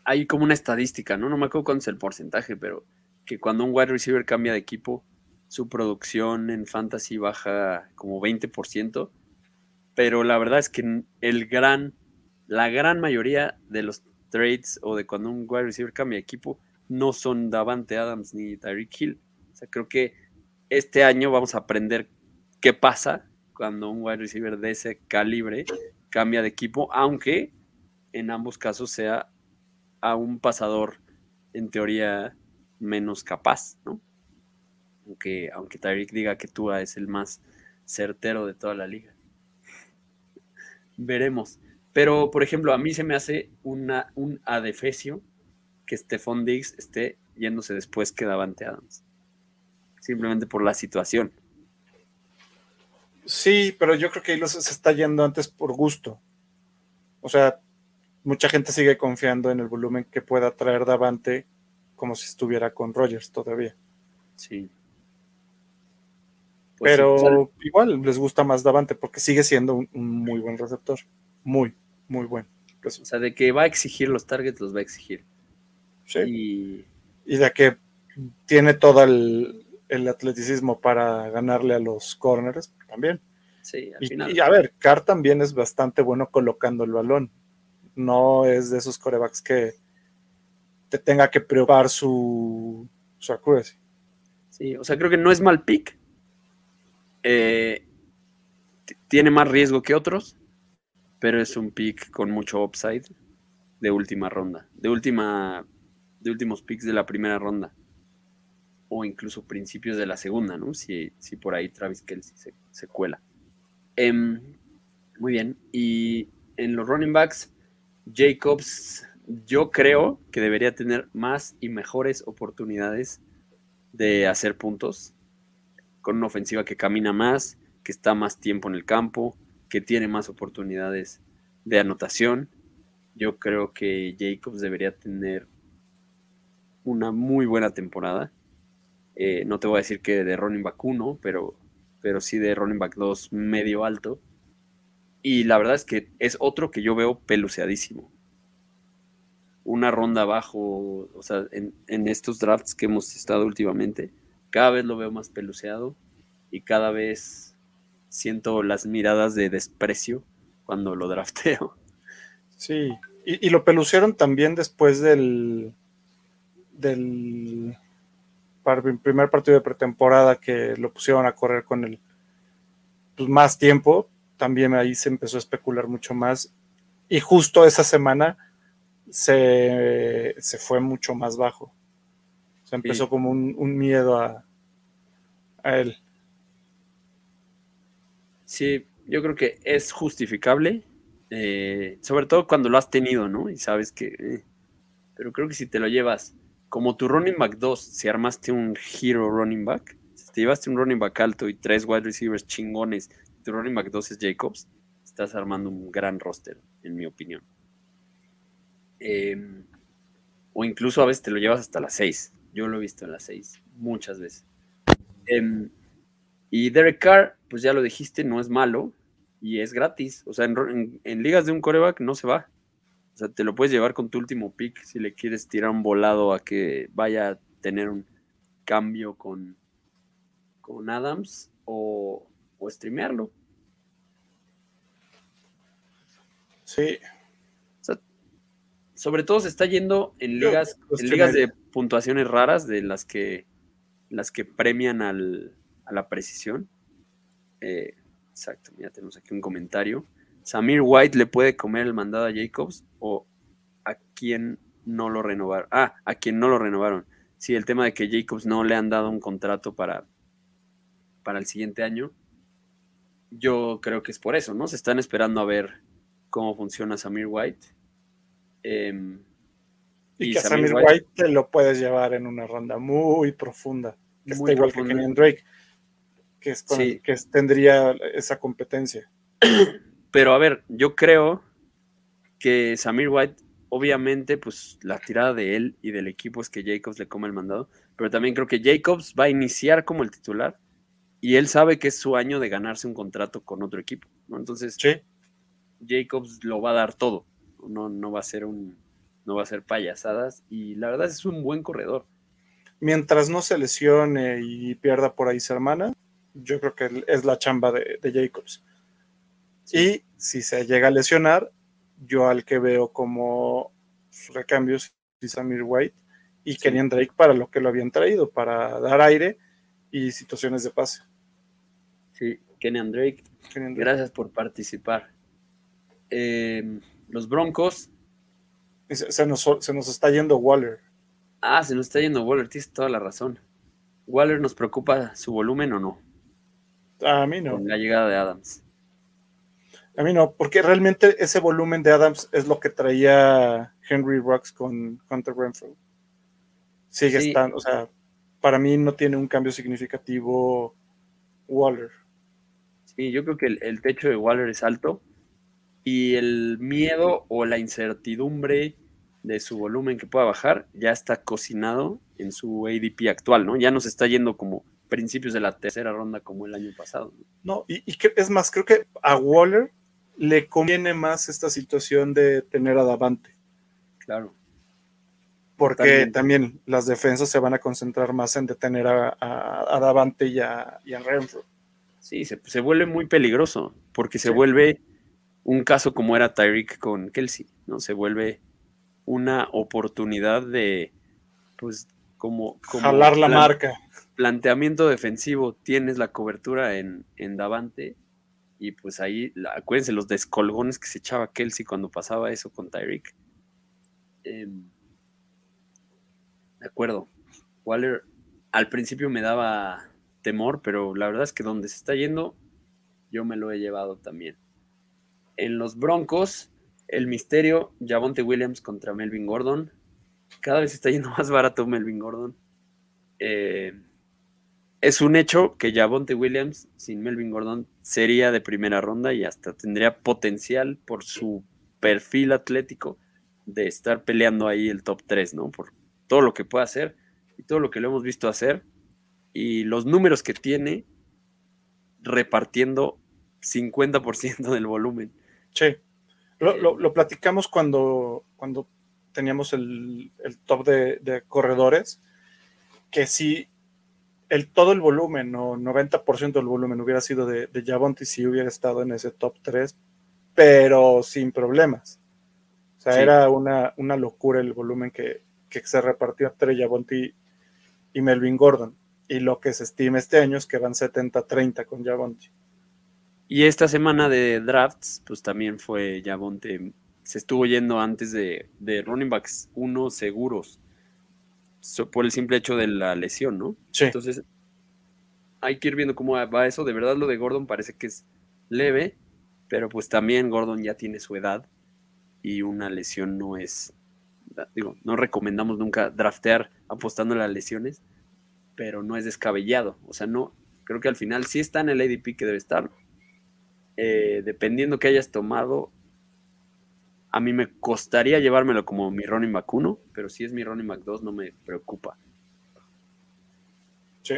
hay como una estadística, ¿no? No me acuerdo cuánto es el porcentaje, pero que cuando un wide receiver cambia de equipo, su producción en fantasy baja como 20%, pero la verdad es que el gran, la gran mayoría de los trades o de cuando un wide receiver cambia de equipo no son Davante Adams ni Tyreek Hill. O sea, creo que este año vamos a aprender qué pasa cuando un wide receiver de ese calibre cambia de equipo, aunque en ambos casos sea a un pasador en teoría menos capaz, ¿no? aunque, aunque Tyreek diga que Tua es el más certero de toda la liga. Veremos. Pero, por ejemplo, a mí se me hace una, un adefesio que Stephon Diggs esté yéndose después que Davante Adams. Simplemente por la situación. Sí, pero yo creo que ahí se está yendo antes por gusto. O sea, mucha gente sigue confiando en el volumen que pueda traer Davante como si estuviera con Rogers todavía. Sí. Pues pero sí, igual les gusta más Davante porque sigue siendo un, un, muy buen receptor. Muy, muy bueno. O sea, de que va a exigir los targets, los va a exigir. Sí. Y, y de que tiene todo el, el, atleticismo para ganarle a los corners también. Sí, al y, final. y, a ver, Carr también es bastante bueno colocando el balón. No es de esos corebacks que te tenga que probar su, su. Sí, o sea, creo que no es mal pick, eh, tiene más riesgo que otros, pero es un pick con mucho upside de última ronda, de última, de últimos picks de la primera ronda, o incluso principios de la segunda, ¿no? Si, si por ahí Travis Kelsey se, cuela. Eh, muy bien, y en los running backs, Jacobs, yo creo que debería tener más y mejores oportunidades de hacer puntos con una ofensiva que camina más, que está más tiempo en el campo, que tiene más oportunidades de anotación. Yo creo que Jacobs debería tener una muy buena temporada. Eh, no te voy a decir que de running back 1, pero, pero sí de running back 2 medio alto. Y la verdad es que es otro que yo veo peluceadísimo. Una ronda abajo, o sea, en, estos drafts que hemos estado últimamente, cada vez lo veo más peluceado y cada vez siento las miradas de desprecio cuando lo drafteo. Sí, y, lo pelucearon también después del, del primer partido de pretemporada que lo pusieron a correr con el pues, más tiempo, también ahí se empezó a especular mucho más y justo esa semana se, se fue mucho más bajo. Se empezó sí. como un, un miedo a, a, él. Sí, yo creo que es justificable, eh, sobre todo cuando lo has tenido, ¿no? Y sabes que... Eh, pero creo que si te lo llevas como tu running back 2, si armaste un hero running back, si te llevaste un running back alto y tres wide receivers chingones, tu running back 2 es Jacobs, estás armando un gran roster, en mi opinión. Em, o incluso a veces te lo llevas hasta las 6. Yo lo he visto en las 6, muchas veces. Em, y Derek Carr, pues ya lo dijiste, no es malo y es gratis. O sea, en, en ligas de un coreback no se va. O sea, te lo puedes llevar con tu último pick si le quieres tirar un volado a que vaya a tener un cambio con, con Adams o, o streamearlo. Sí. sobre todo se está yendo en ligas, en ligas de puntuaciones raras, de las que las que premian al, a la precisión. Eh, exacto, ya tenemos aquí un comentario. Samir White le puede comer el mandado a Jacobs o a quien no lo renovaron. Ah, a quien no lo renovaron. Sí, el tema de que Jacobs no le han dado un contrato para, para el siguiente año. Yo creo que es por eso, ¿no? Se están esperando a ver cómo funciona Samir White. Em, y, que a Samir White, te lo puedes llevar en una ronda muy profunda. Que está igual que Kenyan Drake, que, es que tendría esa competencia. Pero a ver, yo creo que Samir White, obviamente, pues la tirada de él y del equipo es que Jacobs le come el mandado, pero también creo que Jacobs va a iniciar como el titular y él sabe que es su año de ganarse un contrato con otro equipo, ¿no? Entonces, Jacobs lo va a dar todo, no, no va a ser un, no va a ser payasadas y la verdad es un buen corredor. Mientras no se lesione y pierda por ahí su hermana, yo creo que es la chamba de Jacobs. Y si se llega a lesionar, yo al que veo como recambios es Samir White y Kenyan Drake para lo que lo habían traído, para dar aire y situaciones de pase. Sí, Kenyan Drake, gracias por participar. Em, los Broncos. Se nos, se nos está yendo Waller. Ah, se nos está yendo Waller, tienes toda la razón. ¿Waller nos preocupa su volumen o no? A mí no. Con la llegada de Adams. A mí no, porque realmente ese volumen de Adams es lo que traía Henry Rocks con Hunter Renfrew. Sigue estando, o sea, para mí no tiene un cambio significativo Waller. Sí, yo creo que el, techo de Waller es alto y el miedo o la incertidumbre de su volumen que pueda bajar ya está cocinado en su ADP actual, ¿no? Ya nos está yendo como principios de la tercera ronda como el año pasado. No, y, y es más, creo que a Waller le conviene más esta situación de tener a Davante. Claro. Porque también las defensas se van a concentrar más en detener a, Davante y a, y Renfro. Sí, se, vuelve muy peligroso, porque se vuelve un caso como era Tyreek con Kelsey, ¿no? Se vuelve una oportunidad de, pues, como... como Jalar la marca. Planteamiento defensivo, tienes la cobertura en, en Davante y pues ahí, acuérdense los descolgones que se echaba Kelsey cuando pasaba eso con Tyreek. Em, de acuerdo. Waller al principio me daba temor, pero la verdad es que donde se está yendo, yo me lo he llevado también. En los Broncos, el misterio, Javonte Williams contra Melvin Gordon. Cada vez está yendo más barato Melvin Gordon. Eh, es un hecho que Javonte Williams sin Melvin Gordon sería de primera ronda y hasta tendría potencial por su perfil atlético de estar peleando ahí el top 3, ¿no? Por todo lo que puede hacer y todo lo que lo hemos visto hacer y los números que tiene repartiendo 50% del volumen. Sí, lo, platicamos cuando, cuando teníamos el, top de, de corredores, que sí el, todo el volumen o 90% del volumen hubiera sido de, de Javonte si hubiera estado en ese top 3, pero sin problemas. O sea, era una, una, locura el volumen que, se repartió entre Javonte y, Melvin Gordon. Y lo que se estima este año es que van 70-30 con Javonte. Y esta semana de drafts, pues también fue Javonte. Se estuvo yendo antes de, de running backs uno seguros por el simple hecho de la lesión, ¿no? Sí. Entonces, hay que ir viendo cómo va eso. De verdad, lo de Gordon parece que es leve, pero pues también Gordon ya tiene su edad y una lesión no es. Digo, no recomendamos nunca draftear apostando a las lesiones, pero no es descabellado. O sea, no. Creo que al final sí está en el ADP que debe estar. Eh, dependiendo que hayas tomado, A mí me costaría llevármelo como mi running back 1, pero si es mi running back 2 no me preocupa. Sí,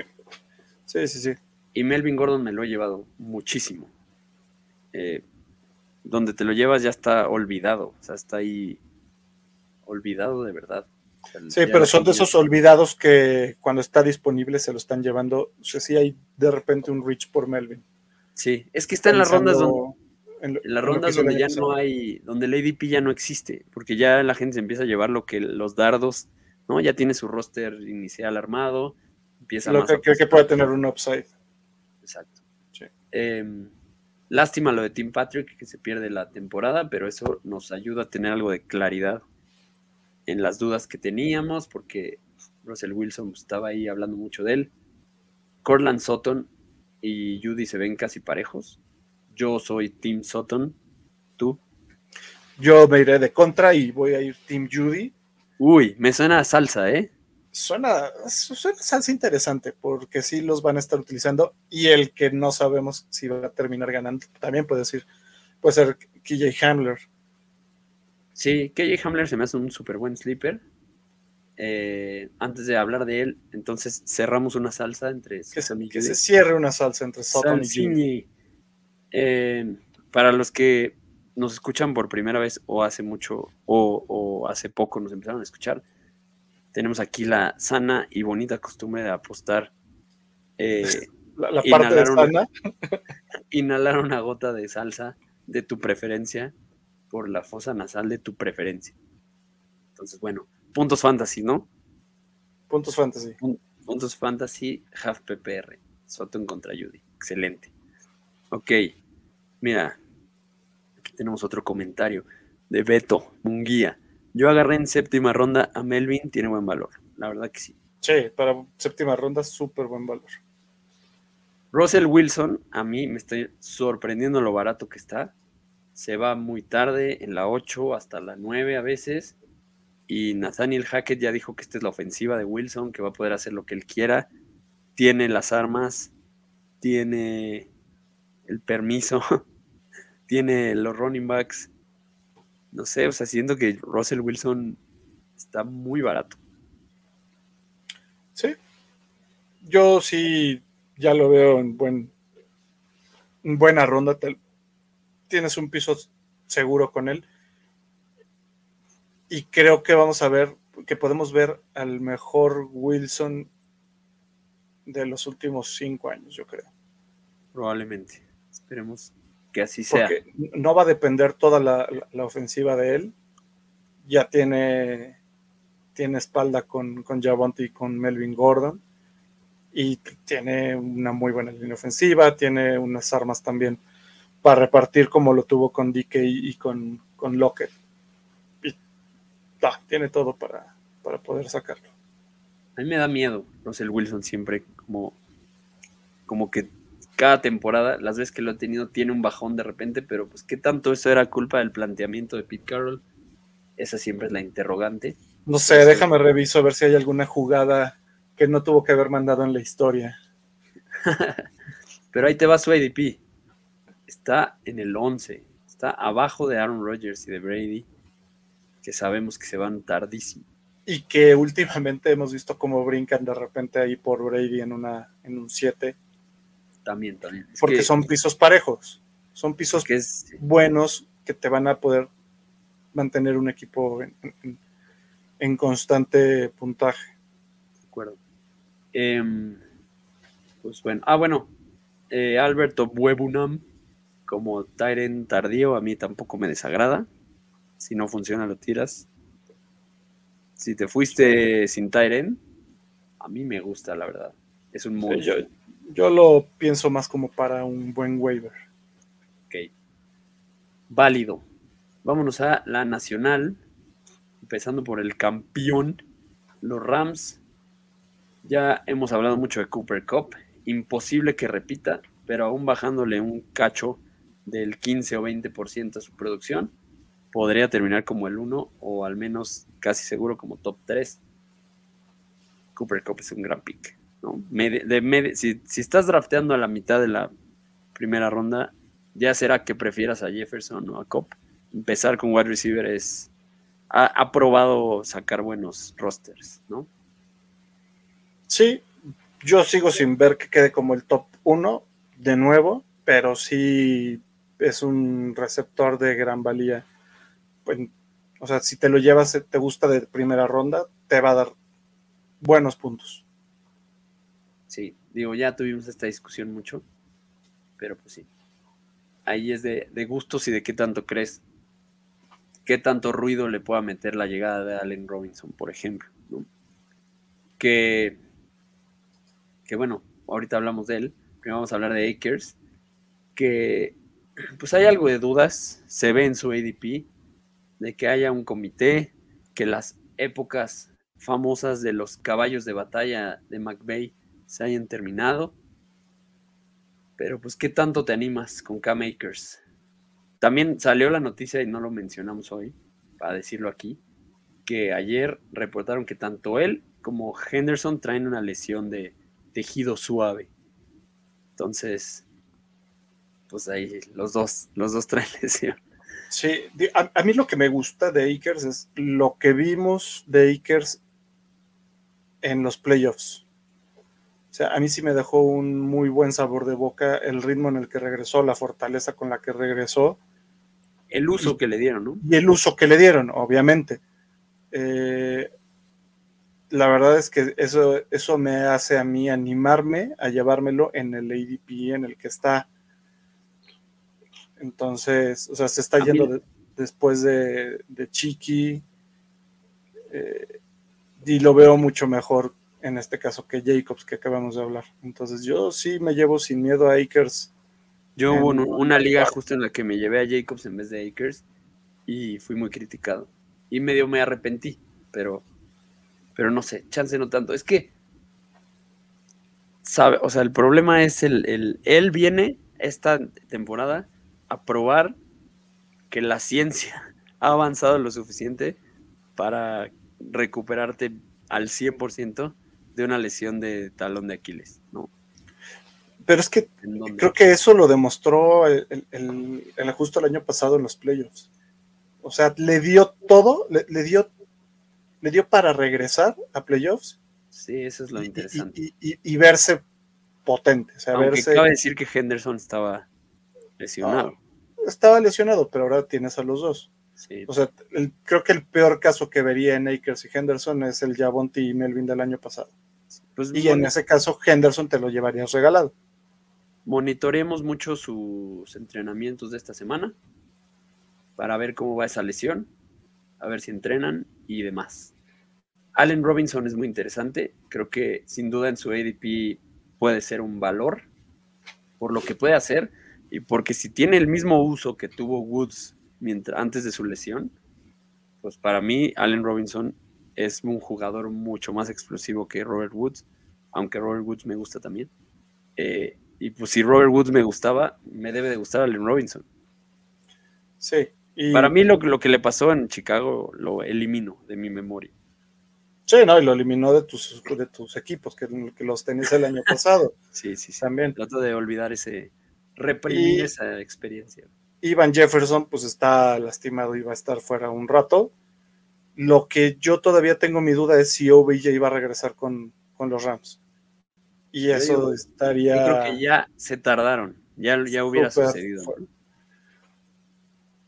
sí, sí. sí. Y Melvin Gordon me lo he llevado muchísimo. Eh, donde te lo llevas ya está olvidado, o sea, está ahí olvidado de verdad. Sí, pero son de esos olvidados que cuando está disponible se lo están llevando. O sea, sí hay de repente un reach por Melvin. Sí, es que está en las rondas donde, Pensando en lo- en las rondas donde ya no hay, donde el ADP ya no existe, porque ya la gente se empieza a llevar lo que los dardos, ¿no? Ya tiene su roster inicial armado, empieza Lo más que a creo que puede tener un upside. Exacto. Sí. Em, lástima lo de Tim Patrick, que se pierde la temporada, pero eso nos ayuda a tener algo de claridad en las dudas que teníamos, porque Russell Wilson estaba ahí hablando mucho de él. Cortland Sutton y Judy se ven casi parejos. Yo soy Tim Sutton, tú. Yo me iré de contra y voy a ir Team Judy. Uy, me suena a salsa, ¿eh? Suena, suena salsa interesante porque sí los van a estar utilizando y el que no sabemos si va a terminar ganando también puede decir, puede ser KJ Hamler. Sí, KJ Hamler se me hace un súper buen sleeper. Eh, antes de hablar de él, entonces cerramos una salsa entre Que, y que se cierre una salsa entre Sutton y. Eh, para los que nos escuchan por primera vez o hace mucho o, o hace poco nos empezaron a escuchar, tenemos aquí la sana y bonita costumbre de apostar, eh, La, la parte de una- sana, inhalar una gota de salsa de tu preferencia por la fosa nasal de tu preferencia. Entonces, bueno, puntos fantasy, ¿no? puntos fantasy. Puntos Fantasy, Half PPR. Soto en contra Judy. Excelente. Ok. Mira. Aquí tenemos otro comentario de Beto Munguía. Yo agarré en séptima ronda a Melvin, tiene buen valor. La verdad que sí. Sí, para séptima ronda, súper buen valor. Russell Wilson, a mí me está sorprendiendo lo barato que está. Se va muy tarde, en la 8 hasta la 9 a veces. Y Nathaniel Hackett ya dijo que esta es la ofensiva de Wilson, que va a poder hacer lo que él quiera. Tiene las armas, tiene el permiso, tiene los running backs. No sé, o sea, siento que Russell Wilson está muy barato. Sí. Yo sí ya lo veo en buen en buena ronda. Tienes un piso seguro con él. Y creo que vamos a ver, que podemos ver al mejor Wilson de los últimos cinco años, yo creo. Probablemente. Esperemos que así sea. Porque no va a depender toda la, la- la ofensiva de él. Ya tiene, tiene espalda con, con Javonte y con Melvin Gordon. Y tiene una muy buena línea ofensiva. Tiene unas armas también para repartir como lo tuvo con DK y con, con Lockett. Y ah, tiene todo para, para poder sacarlo. A mí me da miedo Russell Wilson siempre, como, como que cada temporada, las veces que lo ha tenido, tiene un bajón de repente, pero pues qué tanto eso era culpa del planteamiento de Pete Carroll. Esa siempre es la interrogante. No sé, déjame reviso a ver si hay alguna jugada que no tuvo que haber mandado en la historia. Pero ahí te va su ADP. Está en el 11. Está abajo de Aaron Rodgers y de Brady, que sabemos que se van tardísimo. y que últimamente hemos visto cómo brincan de repente ahí por Brady en una en un 7 También, también. Es porque que- son pisos parejos son pisos que es, buenos que te van a poder mantener un equipo en, en- en constante puntaje de acuerdo. Em, pues bueno, ah, bueno, eh, Alberto Webunam como Tyren tardío a mí tampoco me desagrada. Si no funciona, lo tiras. Si te fuiste sin Tyren, a mí me gusta, la verdad. Es un yo, monstruo. yo lo pienso más como para un buen waiver Ok. Válido. Vámonos a la nacional. Empezando por el campeón, los Rams. Ya hemos hablado mucho de Cooper Cup. Imposible que repita, pero aún bajándole un cacho del 15 o 20% a su producción, podría terminar como el 1 o al menos casi seguro como top 3. Cooper Cup es un gran pick. ¿no? De si, si estás drafteando a la mitad de la primera ronda, ya será que prefieras a Jefferson o a Cop. empezar con wide receiver es. Ha, ha probado sacar buenos rosters, ¿no? Sí, yo sigo sin ver que quede como el top 1 de nuevo, pero sí es un receptor de gran valía. Pues, o sea, si te lo llevas, te gusta de primera ronda, te va a dar buenos puntos. Sí, digo, ya tuvimos esta discusión mucho, pero pues sí. Ahí es de, de gustos y de qué tanto crees, qué tanto ruido le pueda meter la llegada de Allen Robinson, por ejemplo. Que, que bueno, ahorita hablamos de él, primero vamos a hablar de Akers, que pues hay algo de dudas, se ve en su ADP, de que haya un comité, que las épocas famosas de los caballos de batalla de McVeigh se hayan terminado. Pero pues, ¿qué tanto te animas con K-Makers? También salió la noticia, y no lo mencionamos hoy, para decirlo aquí, que ayer reportaron que tanto él como Henderson traen una lesión de tejido suave. Entonces, pues ahí los dos, los dos traen lesión. Sí, a, a, mí lo que me gusta de Akers es lo que vimos de Akers en los playoffs. O sea, a mí sí me dejó un muy buen sabor de boca el ritmo en el que regresó, la fortaleza con la que regresó. El uso y, que le dieron, ¿no? Y el uso que le dieron, obviamente. Eh, la verdad es que eso, eso me hace a mí animarme a llevármelo en el ADP en el que está. Entonces, o sea, se está yendo de, después de, de Chiqui eh, y lo veo mucho mejor en este caso que Jacobs que acabamos de hablar. Entonces, yo sí me llevo sin miedo a Akers. Yo hubo en, una liga justo en la que me llevé a Jacobs en vez de Akers y fui muy criticado. Y medio me arrepentí, pero, pero no sé, chance no tanto. Es que, sabe, o sea, el problema es el, el él viene esta temporada a probar que la ciencia ha avanzado lo suficiente para recuperarte al 100% de una lesión de talón de Aquiles, ¿no? Pero es que creo que eso lo demostró el, el, el, justo el año pasado en los playoffs. O sea, le dio todo, le, le, dio, le dio para regresar a playoffs. Sí, eso es lo y, interesante. Y, y, y, verse potente. O sea, Aunque verse... cabe decir que Henderson estaba lesionado. No, estaba lesionado, pero ahora tienes a los dos. Sí. O sea, el, creo que el peor caso que vería en Akers y Henderson es el Javonte y Melvin del año pasado. Pues, y bueno, en ese caso, Henderson te lo llevarías regalado. Monitoreemos mucho sus entrenamientos de esta semana para ver cómo va esa lesión, a ver si entrenan y demás. Allen Robinson es muy interesante. Creo que sin duda en su ADP puede ser un valor por lo que puede hacer y porque si tiene el mismo uso que tuvo Woods mientras, antes de su lesión, pues para mí Allen Robinson es un jugador mucho más explosivo que Robert Woods, aunque Robert Woods me gusta también. Eh, y pues si Robert Woods me gustaba, me debe de gustar Allen Robinson. Sí. Y... Para mí lo, lo, que le pasó en Chicago lo elimino de mi memoria. Sí, no, y lo eliminó de tus, de tus equipos, que, que los tenías el año pasado. sí, sí, sí. También. Trato de olvidar ese, reprimir y... esa experiencia. Ivan Jefferson pues está lastimado y va a estar fuera un rato. Lo que yo todavía tengo mi duda es si OBJ iba a regresar con, con los Rams. Y eso estaría... Yo creo que ya se tardaron, ya, ya hubiera sucedido.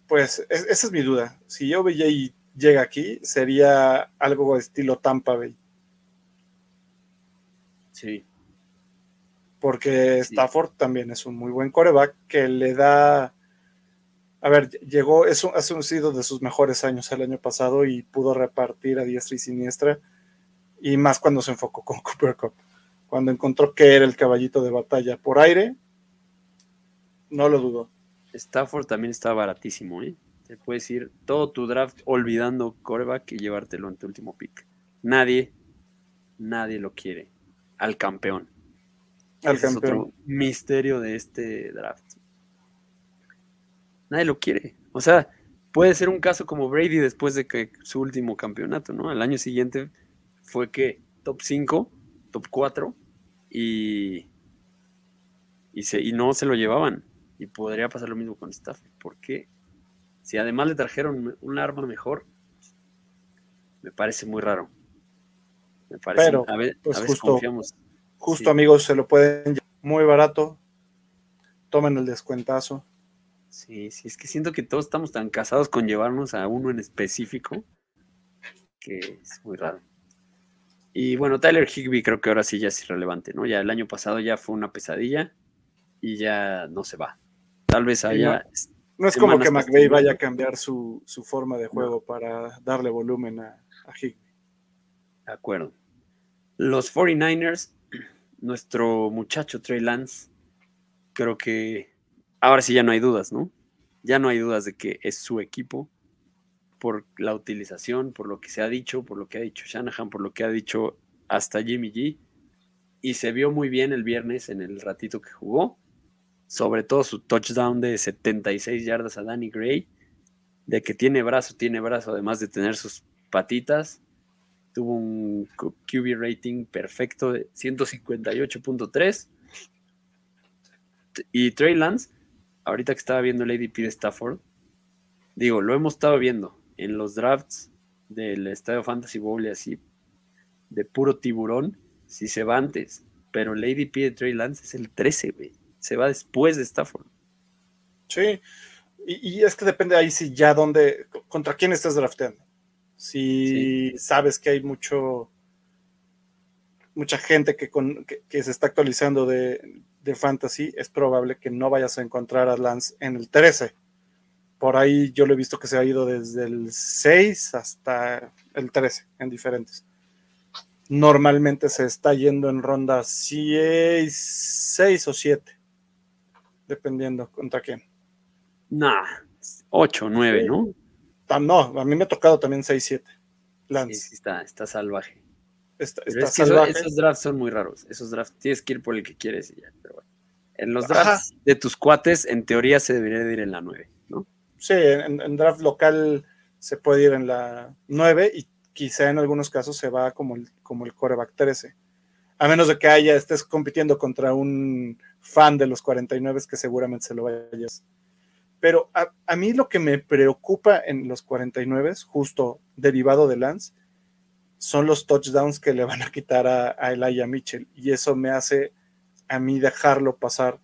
Pues es, esa es mi duda. Si OBJ llega aquí, sería algo estilo Tampa Bay. Sí. Porque sí. Stafford también es un muy buen coreback que le da a ver, llegó, es un, ha sido de sus mejores años el año pasado y pudo repartir a diestra y siniestra, y más cuando se enfocó con Cooper Cup. Cuando encontró que era el caballito de batalla por aire, no lo dudó. Stafford también está baratísimo, ¿eh? Te puedes ir todo tu draft olvidando coreback y llevártelo en tu último pick. Nadie, nadie lo quiere. Al campeón. Al Ese campeón. Es otro misterio de este draft nadie lo quiere. O sea, puede ser un caso como Brady después de que su último campeonato, ¿no? Al año siguiente fue que top 5, top 4 y, y, se, y no se lo llevaban. Y podría pasar lo mismo con Stafford. ¿Por qué si además le trajeron un arma mejor, me parece muy raro. Me parece, Pero, a, ve- pues, a veces justo- confiamos. Justo Sí. amigos, se lo pueden llevar muy barato. Tomen el descuentazo. Sí, sí, es que siento que todos estamos tan casados con llevarnos a uno en específico que es muy raro. Y bueno, Tyler Higby creo que ahora sí ya es irrelevante, ¿no? Ya el año pasado ya fue una pesadilla y ya no se va. Tal vez haya... No es como que McVeigh vaya a cambiar su, su forma de juego para darle volumen a, a Higbee. De acuerdo. Los 49ers, nuestro muchacho Trey Lance, creo que ahora sí ya no hay dudas, ¿no? Ya no hay dudas de que es su equipo por la utilización, por lo que se ha dicho, por lo que ha dicho Shanahan, por lo que ha dicho hasta Jimmy G. Y se vio muy bien el viernes en el ratito que jugó, sobre todo su touchdown de 76 yardas a Danny Gray, de que tiene brazo, tiene brazo, además de tener sus patitas tuvo un QB rating perfecto de 158.3. T- Y Trey Lance, ahorita que estaba viendo el ADP de Stafford, digo, lo hemos estado viendo en los drafts del Estadio Fantasy Bowl y así, de puro tiburón, si se va antes. Pero el ADP de Trey Lance es el 13, güey. Se va después de Stafford. Sí. Y, y es que depende ahí si ya dónde, contra quién estás drafteando. Si sabes que hay mucho, mucha gente que, con- que- que se está actualizando de, de fantasy, es probable que no vayas a encontrar a Lance en el 13. Por ahí yo lo he visto que se ha ido desde el 6 hasta el 13 en diferentes. Normalmente se está yendo en ronda 6, 6 o 7, dependiendo contra quién. Nah, 8, 9, Sí. ¿no? Ah, No, a mí me ha tocado también 6-7. Sí, Lance. sí, está, está salvaje. Está, Pero está es que eso- salvaje. esos drafts son muy raros. Esos drafts tienes que ir por el que quieres y ya. Pero bueno. En los Ajá. drafts de tus cuates, en teoría se debería de ir en la 9, ¿no? Sí, en, en draft local se puede ir en la 9 y quizá en algunos casos se va como el, como el coreback 13. A menos de que haya, estés compitiendo contra un fan de los 49 que seguramente se lo vayas. Pero a, a mí lo que me preocupa en los 49, justo derivado de Lance, son los touchdowns que le van a quitar a, a Elijah Mitchell. Y eso me hace a mí dejarlo pasar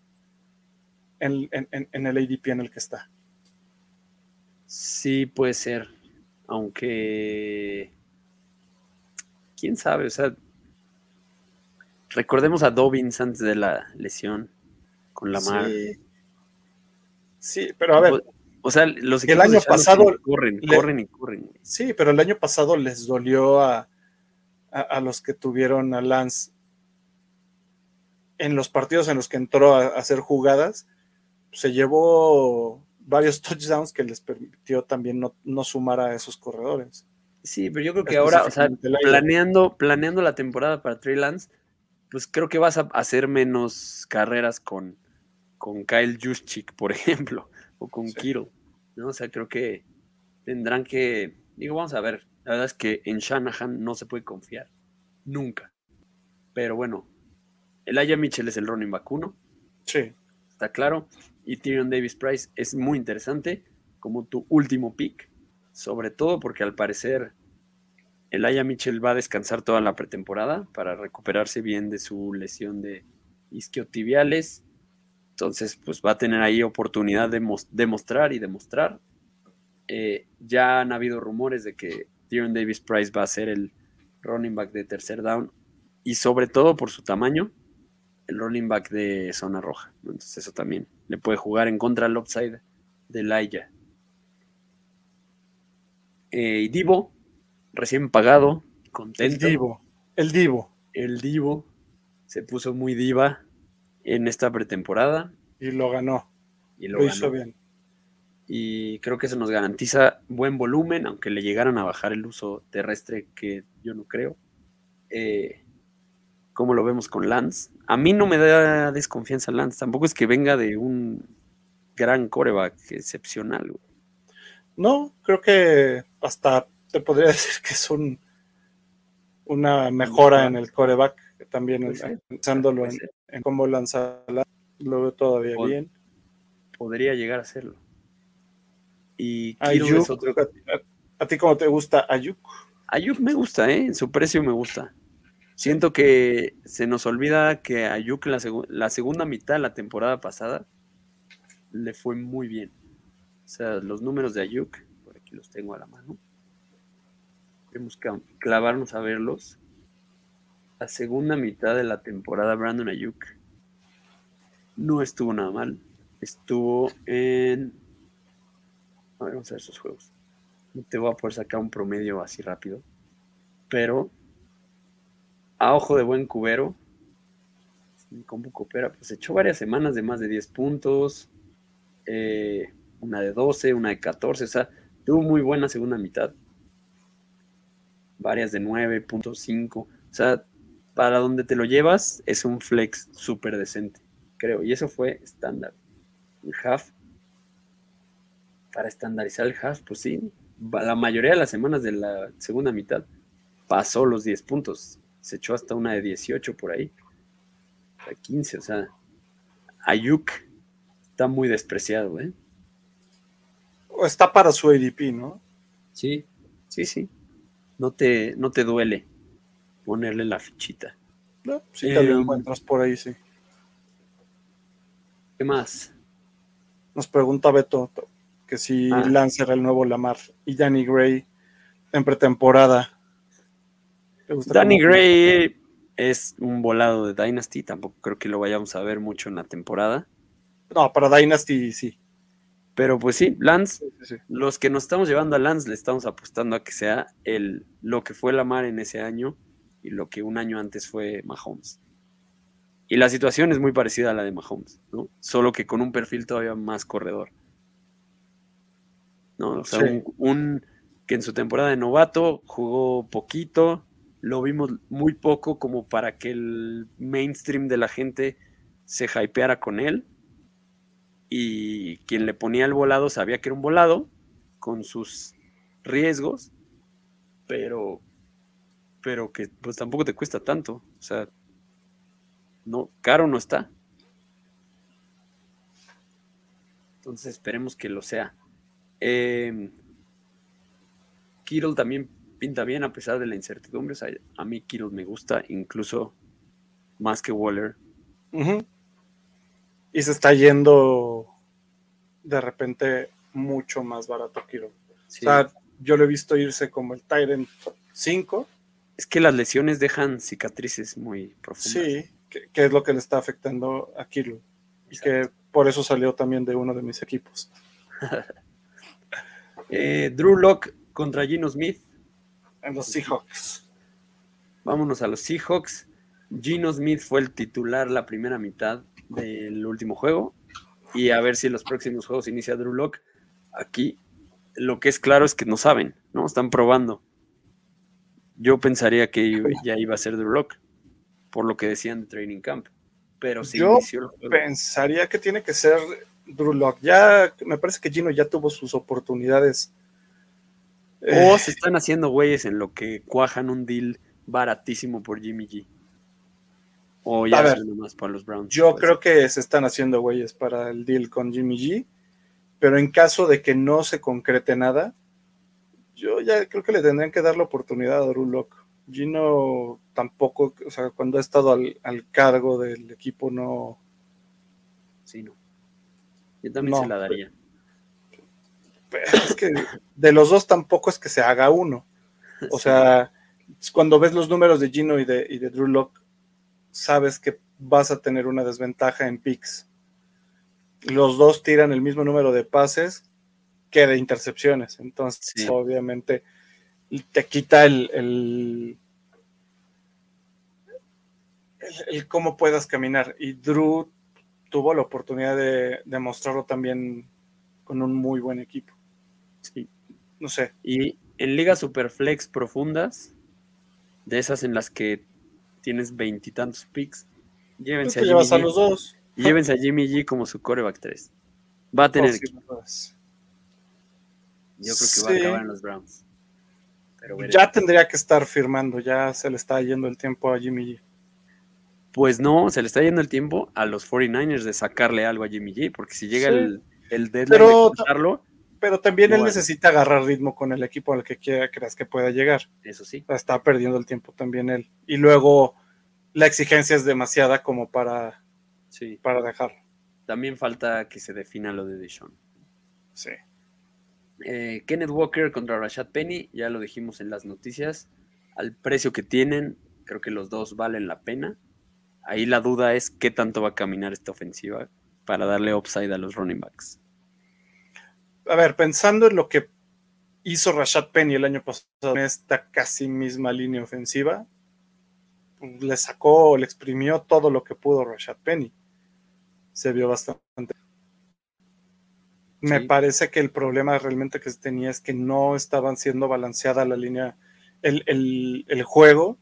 en, en- en- en el ADP en el que está. Sí, puede ser. Aunque. Quién sabe, o sea. Recordemos a Dobbins antes de la lesión con la mar. Sí. Sí, pero a ver, O sea, los el año pasado corren, le- corren y corren. sí, pero el año pasado les dolió a, a, a los que tuvieron a Lance en los partidos en los que entró a, a hacer jugadas, se llevó varios touchdowns que les permitió también no, no sumar a esos corredores. Sí, pero yo creo que ahora, o sea, planeando, planeando la temporada para Trey Lance, pues creo que vas a hacer menos carreras con, con Kyle Juszczyk, por ejemplo, o con Sí. Kittle, ¿no? O sea, creo que tendrán que, digo, vamos a ver, la verdad es que en Shanahan no se puede confiar, nunca. Pero bueno, Elijah Mitchell es el running back uno, Sí, está claro, y Tyrion Davis Price es muy interesante como tu último pick, sobre todo porque al parecer Elijah Mitchell va a descansar toda la pretemporada para recuperarse bien de su lesión de isquiotibiales. Entonces, pues va a tener ahí oportunidad de mos- demostrar y demostrar. Eh, ya han habido rumores de que Tyrion Davis Price va a ser el running back de tercer down y sobre todo por su tamaño, el running back de zona roja. Entonces eso también le puede jugar en contra al upside de Elijah. Eh, y Divo, recién pagado, el contento. Divo, el Divo. El Divo se puso muy diva en esta pretemporada Y lo ganó, y lo, lo, hizo bien. Y creo que eso nos garantiza buen volumen, aunque le llegaran a bajar el uso terrestre, que yo no creo. Eh, ¿Cómo lo vemos con Lance? A mí no me da desconfianza Lance, tampoco es que venga de un gran coreback excepcional. güey. No, creo que hasta te podría decir que es un una mejora en el coreback, también pensándolo en. En cómo lanza la- lo veo todavía Pod- bien. Podría llegar a serlo. Y Ayuk, es otro. ¿a, a ti cómo te gusta Ayuk? Ayuk me gusta, ¿eh? En su precio me gusta. Siento que se nos olvida que Ayuk la, la segunda mitad de la temporada pasada le fue muy bien. O sea, los números de Ayuk, por aquí los tengo a la mano. Tenemos que clavarnos a verlos. La segunda mitad de la temporada, Brandon Ayuk no estuvo nada mal. Estuvo en. A ver, vamos a ver sus juegos. No te voy a poder sacar un promedio así rápido. Pero a ojo de buen cubero, mi coopera, pues echó varias semanas de más de 10 puntos, eh, una de 12, una de 14, o sea, tuvo muy buena segunda mitad. Varias de 9.5, o sea, para donde te lo llevas es un flex súper decente, creo, y eso fue estándar. El half, para estandarizar el half, pues sí, la mayoría de las semanas de la segunda mitad pasó los 10 puntos. Se echó hasta una de 18 por ahí. A 15, o sea. Ayuk está muy despreciado, ¿eh? O está para su ADP, ¿no? Sí, sí, sí. No te, no te duele ponerle la fichita. No, Sí, te lo Em, encuentras por ahí, sí. ¿Qué más? Nos pregunta Beto que si Ah. Lance era el nuevo Lamar y Danny Gray en pretemporada. ¿Te gusta Danny Gray es un volado de Dynasty. Tampoco creo que lo vayamos a ver mucho en la temporada. No, para Dynasty sí. Pero pues sí, Lance Sí, sí, sí. los que nos estamos llevando a Lance le estamos apostando a que sea el, lo que fue Lamar en ese año y lo que un año antes fue Mahomes. Y la situación es muy parecida a la de Mahomes, ¿no? Solo que con un perfil todavía más corredor. ¿No? O sea, Sí. un, un- que en su temporada de novato jugó poquito, lo vimos muy poco como para que el mainstream de la gente se hypeara con él y quien le ponía el volado sabía que era un volado con sus riesgos, pero pero que pues tampoco te cuesta tanto, o sea, no caro no está. Entonces esperemos que lo sea. Eh, Kittle también pinta bien a pesar de la incertidumbre. o sea, a mí Kittle me gusta incluso más que Waller. Y se está yendo de repente mucho más barato Kiro. Sí. O sea, yo lo he visto irse como el Tyrant 5. Es que las lesiones dejan cicatrices muy profundas. Sí, que, que es lo que le está afectando a Kiro. Y que por eso salió también de uno de mis equipos. Eh, Drew Lock contra Gino Smith. En los Seahawks. Vámonos a los Seahawks. Gino Smith fue el titular la primera mitad del último juego. Y a ver si en los próximos juegos inicia Drew Lock. Aquí lo que es claro es que no saben, ¿no? Están probando. Yo pensaría que ya iba a ser Drew Lock, por lo que decían de Training Camp. Pero se Yo inició el juego. Pensaría que tiene que ser Drew Lock. Ya me parece que Gino ya tuvo sus oportunidades. Eh, O se están haciendo güeyes en lo que cuajan un deal baratísimo por Jimmy G. O ya ver, nomás para los Browns. Yo pues. creo que se están haciendo güeyes para el deal con Jimmy G, pero en caso de que no se concrete nada, yo ya creo que le tendrían que dar la oportunidad a Drew Lock. Gino tampoco, o sea, cuando ha estado al, al cargo del equipo, no. Sí, no. Yo también No, se la daría. Es que de los dos tampoco es que se haga uno. O sea, cuando ves los números de Gino y de, y de Drew Lock, sabes que vas a tener una desventaja en picks. Los dos tiran el mismo número de pases que de intercepciones. Entonces, Sí. obviamente, te quita el, el, el- el cómo puedas caminar. Y Drew tuvo la oportunidad de, de mostrarlo también con un muy buen equipo. Sí. No sé, Y en ligas superflex profundas, de esas en las que tienes veintitantos picks, llévense a, Jimmy a los dos. llévense a Jimmy G como su coreback 3. Va a tener, Oh, sí. Yo creo que va a Sí. acabar en los Browns. Pero. Ya tendría que estar firmando, ya se le está yendo el tiempo a Jimmy G. Pues no, se le está yendo el tiempo a los 49ers de sacarle algo a Jimmy G, porque si llega Sí. el, el deadline Pero- de cortarlo, pero también él necesita agarrar ritmo con el equipo al que quiera, creas que pueda llegar. Eso sí. Está perdiendo el tiempo también él. Y luego la exigencia es demasiada como para, Sí. para dejarlo. También falta que se defina lo de Deshaun. Sí. Eh, Kenneth Walker contra Rashad Penny, ya lo dijimos en las noticias. Al precio que tienen, creo que los dos valen la pena. Ahí la duda es qué tanto va a caminar esta ofensiva para darle upside a los running backs. A ver, pensando en lo que hizo Rashad Penny el año pasado en esta casi misma línea ofensiva, pues, le sacó, le exprimió todo lo que pudo Rashad Penny. Se vio bastante. Me Sí. parece que el problema realmente que se tenía es que no estaban siendo balanceada la línea, el, el- el juego,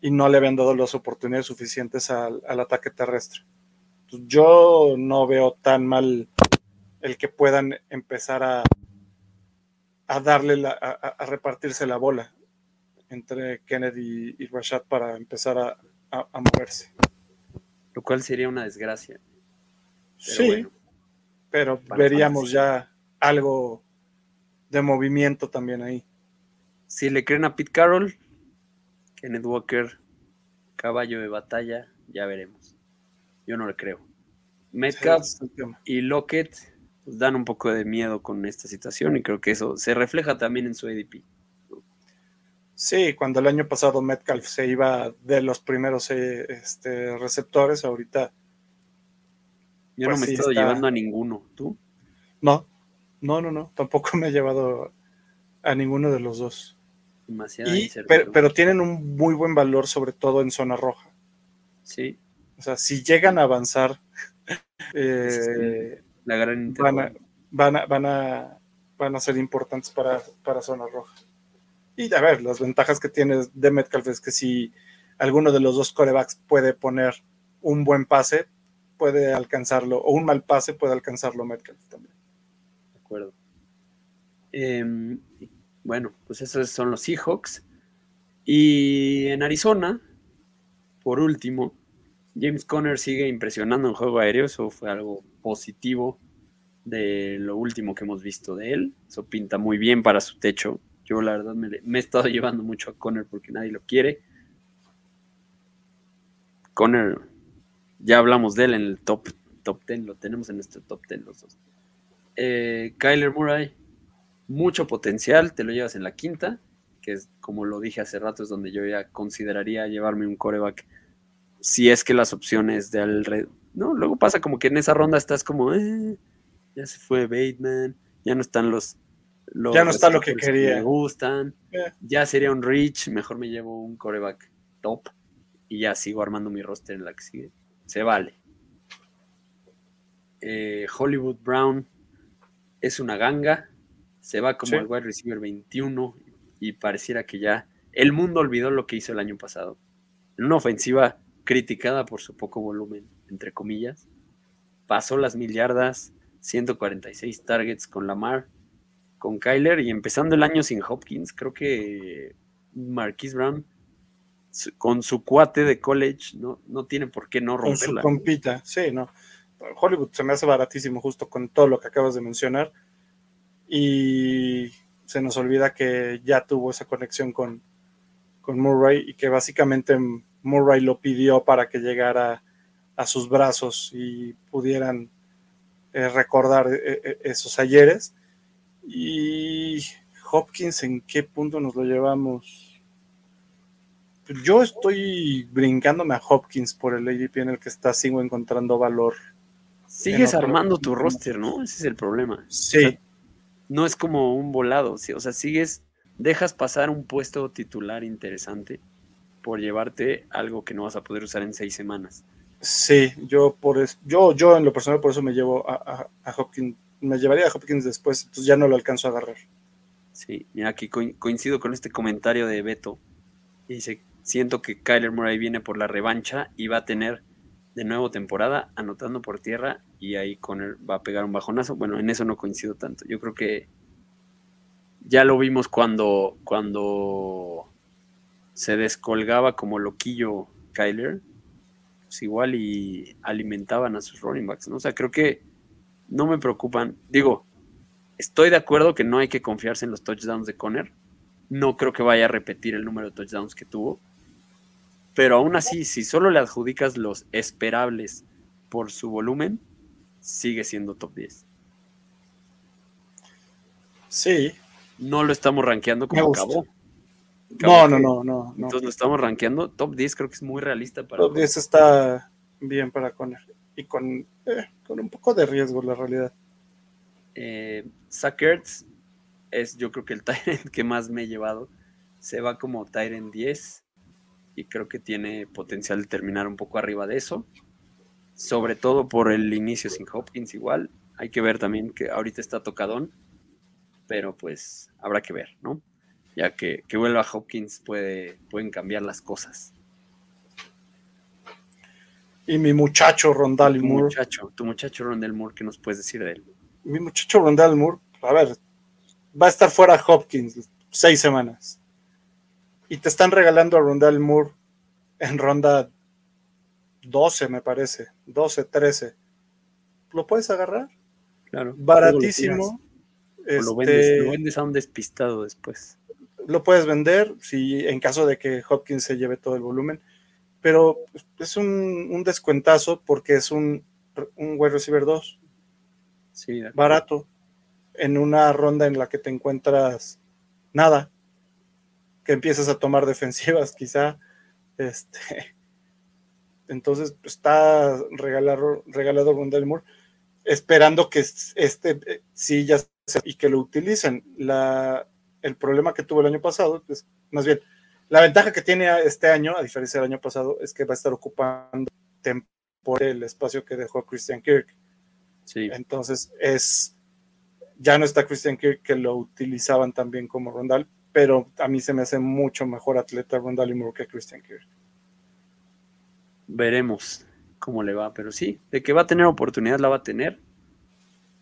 y no le habían dado las oportunidades suficientes al, al ataque terrestre. Pues yo no veo tan mal el que puedan empezar a, a darle la, a, a- repartirse la bola entre Kennedy y Rashad para empezar a, a- a moverse. Lo cual sería una desgracia. Pero sí, bueno, pero veríamos ya algo de movimiento también ahí. si le creen a Pete Carroll, Kenneth Walker, caballo de batalla, ya veremos. Yo no le creo. Metcalf y Lockett pues, dan un poco de miedo con esta situación y creo que eso se refleja también en su ADP. Sí, cuando el año pasado Metcalf se iba de los primeros eh, este, receptores, ahorita Yo Pues no me sí he estado está- llevando a ninguno. ¿Tú? no, no, no, no, tampoco me he llevado a ninguno de los dos. Y, incertidumbre. pero, pero tienen un muy buen valor, sobre todo en zona roja. Sí, O sea, si llegan a avanzar, eh, la gran van, a, van, a, van, a, van a ser importantes para, para zona roja. Y a ver, las ventajas que tiene de Metcalf es que si alguno de los dos corebacks puede poner un buen pase, puede alcanzarlo, o un mal pase puede alcanzarlo Metcalf también. De acuerdo. Em, bueno, pues esos son los Seahawks. Y en Arizona, por último, James Conner sigue impresionando en juego aéreo. Eso fue algo positivo de lo último que hemos visto de él. Eso pinta muy bien para su techo. Yo la verdad me, me he estado llevando mucho a Conner porque nadie lo quiere. Conner, ya hablamos de él en el top, top 10, lo tenemos en nuestro top 10 los dos. Eh, Kyler Murray, mucho potencial, te lo llevas en la quinta, que es como lo dije hace rato, es donde yo ya consideraría llevarme un coreback si es que las opciones de alrededor. No, luego pasa como que en esa ronda estás como, eh, ya se fue Bateman, ya no están los. los Ya no está lo que quería. Me gustan, Eh. ya sería un reach, mejor me llevo un coreback top y ya sigo armando mi roster en la que sigue. Se vale. Eh, Hollywood Brown es una ganga, se va como Sí. el wide receiver 21 y pareciera que ya el mundo olvidó lo que hizo el año pasado. En una ofensiva criticada por su poco volumen, entre comillas, pasó las mil yardas, 146 targets con Lamar, con Kyler y empezando el año sin Hopkins, creo que Marquise Brown con su cuate de college no, no tiene por qué no Con su romperla. compita, sí, no. Hollywood se me hace baratísimo justo con todo lo que acabas de mencionar. Y se nos olvida que ya tuvo esa conexión con, con Murray y que básicamente Murray lo pidió para que llegara a sus brazos y pudieran eh, recordar eh, eh, esos ayeres. Y Hopkins, ¿en qué punto nos lo llevamos? Yo estoy brincándome a Hopkins por el ADP en el que está, sigo encontrando valor. Sigues en armando tu roster, ¿no? Ese es el problema. Sí, No es como un volado, ¿sí? o sea, sigues, dejas pasar un puesto titular interesante por llevarte algo que no vas a poder usar en seis semanas. sí, yo por es- yo, yo en lo personal por eso me llevo a, a- a Hopkins, me llevaría a Hopkins después, entonces ya no lo alcanzo a agarrar. Sí, mira, aquí coin- coincido con este comentario de Beto. Dice, siento que Kyler Murray viene por la revancha y va a tener de nuevo temporada anotando por tierra y ahí Conner va a pegar un bajonazo. Bueno, en eso no coincido tanto. Yo creo que ya lo vimos cuando, cuando se descolgaba como loquillo Kyler, pues igual y alimentaban a sus running backs, ¿no? O sea, creo que no me preocupan. Digo, estoy de acuerdo que no hay que confiarse en los touchdowns de Conner. No creo que vaya a repetir el número de touchdowns que tuvo. Pero aún así, si solo le adjudicas los esperables por su volumen, sigue siendo top 10. Sí. No lo estamos rankeando como acabó. No, no, no, no, Entonces lo estamos rankeando. Top 10 creo que es muy realista para. Top 10 está bien para Conner. Y con, eh, con un poco de riesgo, la realidad. Eh, Sackerts es yo creo que el Tyrant que más me he llevado. Se va como Tyrant 10 y creo que tiene potencial de terminar un poco arriba de eso. Sobre todo por el inicio sin Hopkins igual. Hay que ver también que ahorita está tocadón, pero pues habrá que ver, ¿no? Ya que, que vuelva Hopkins puede, pueden cambiar las cosas. Y mi muchacho Rondal Moore. Muchacho, tu muchacho Rondal Moore, ¿qué nos puedes decir de él? Mi muchacho Rondal Moore, a ver, va a estar fuera Hopkins seis semanas. Y te están regalando a Rondal Moore en ronda 12, me parece. 12, 13. ¿Lo puedes agarrar? Claro. Baratísimo. lo, vendes, lo, vendes, a un despistado después. Lo puedes vender si en caso de que Hopkins se lleve todo el volumen pero es un, descuentazo porque es un, un wide receiver 2. Sí, barato. En una ronda en la que te encuentras nada. Que empiezas a tomar defensivas, quizá. Este. Entonces está regalado, regalado Rondell Moore, esperando que este sí ya y que lo utilicen. La, el problema que tuvo el año pasado, pues, más bien, la ventaja que tiene este año, a diferencia del año pasado, es que va a estar ocupando por el espacio que dejó Christian Kirk. Sí. Entonces es ya no está Christian Kirk que lo utilizaban también como Rondal, pero a mí se me hace mucho mejor atleta Rondal y Moore que Christian Kirk. Veremos cómo le va, pero sí, de que va a tener oportunidad la va a tener.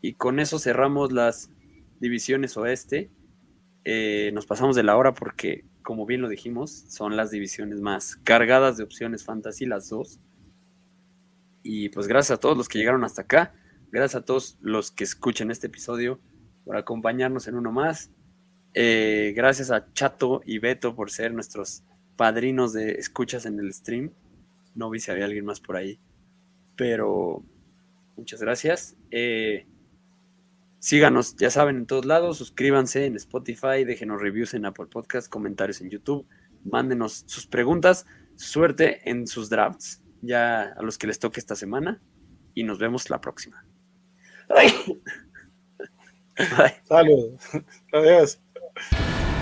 Y con eso cerramos las divisiones oeste. Eh, nos pasamos de la hora porque como bien lo dijimos, son las divisiones más cargadas de opciones fantasy, las dos. Y pues gracias a todos los que llegaron hasta acá, gracias a todos los que escuchen este episodio por acompañarnos en uno más. Eh, gracias a Chato y Beto por ser nuestros padrinos de escuchas en el stream. No vi si había alguien más por ahí, pero muchas gracias. Eh, Síganos, ya saben, en todos lados, suscríbanse en Spotify, déjenos reviews en Apple Podcast, comentarios en YouTube, mándenos sus preguntas, suerte en sus drafts, ya a los que les toque esta semana, y nos vemos la próxima. Saludos. Adiós.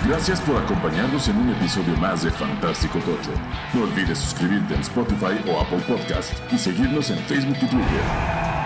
Gracias por acompañarnos en un episodio más de Fantástico Tocho. No olvides suscribirte en Spotify o Apple Podcast y seguirnos en Facebook y Twitter.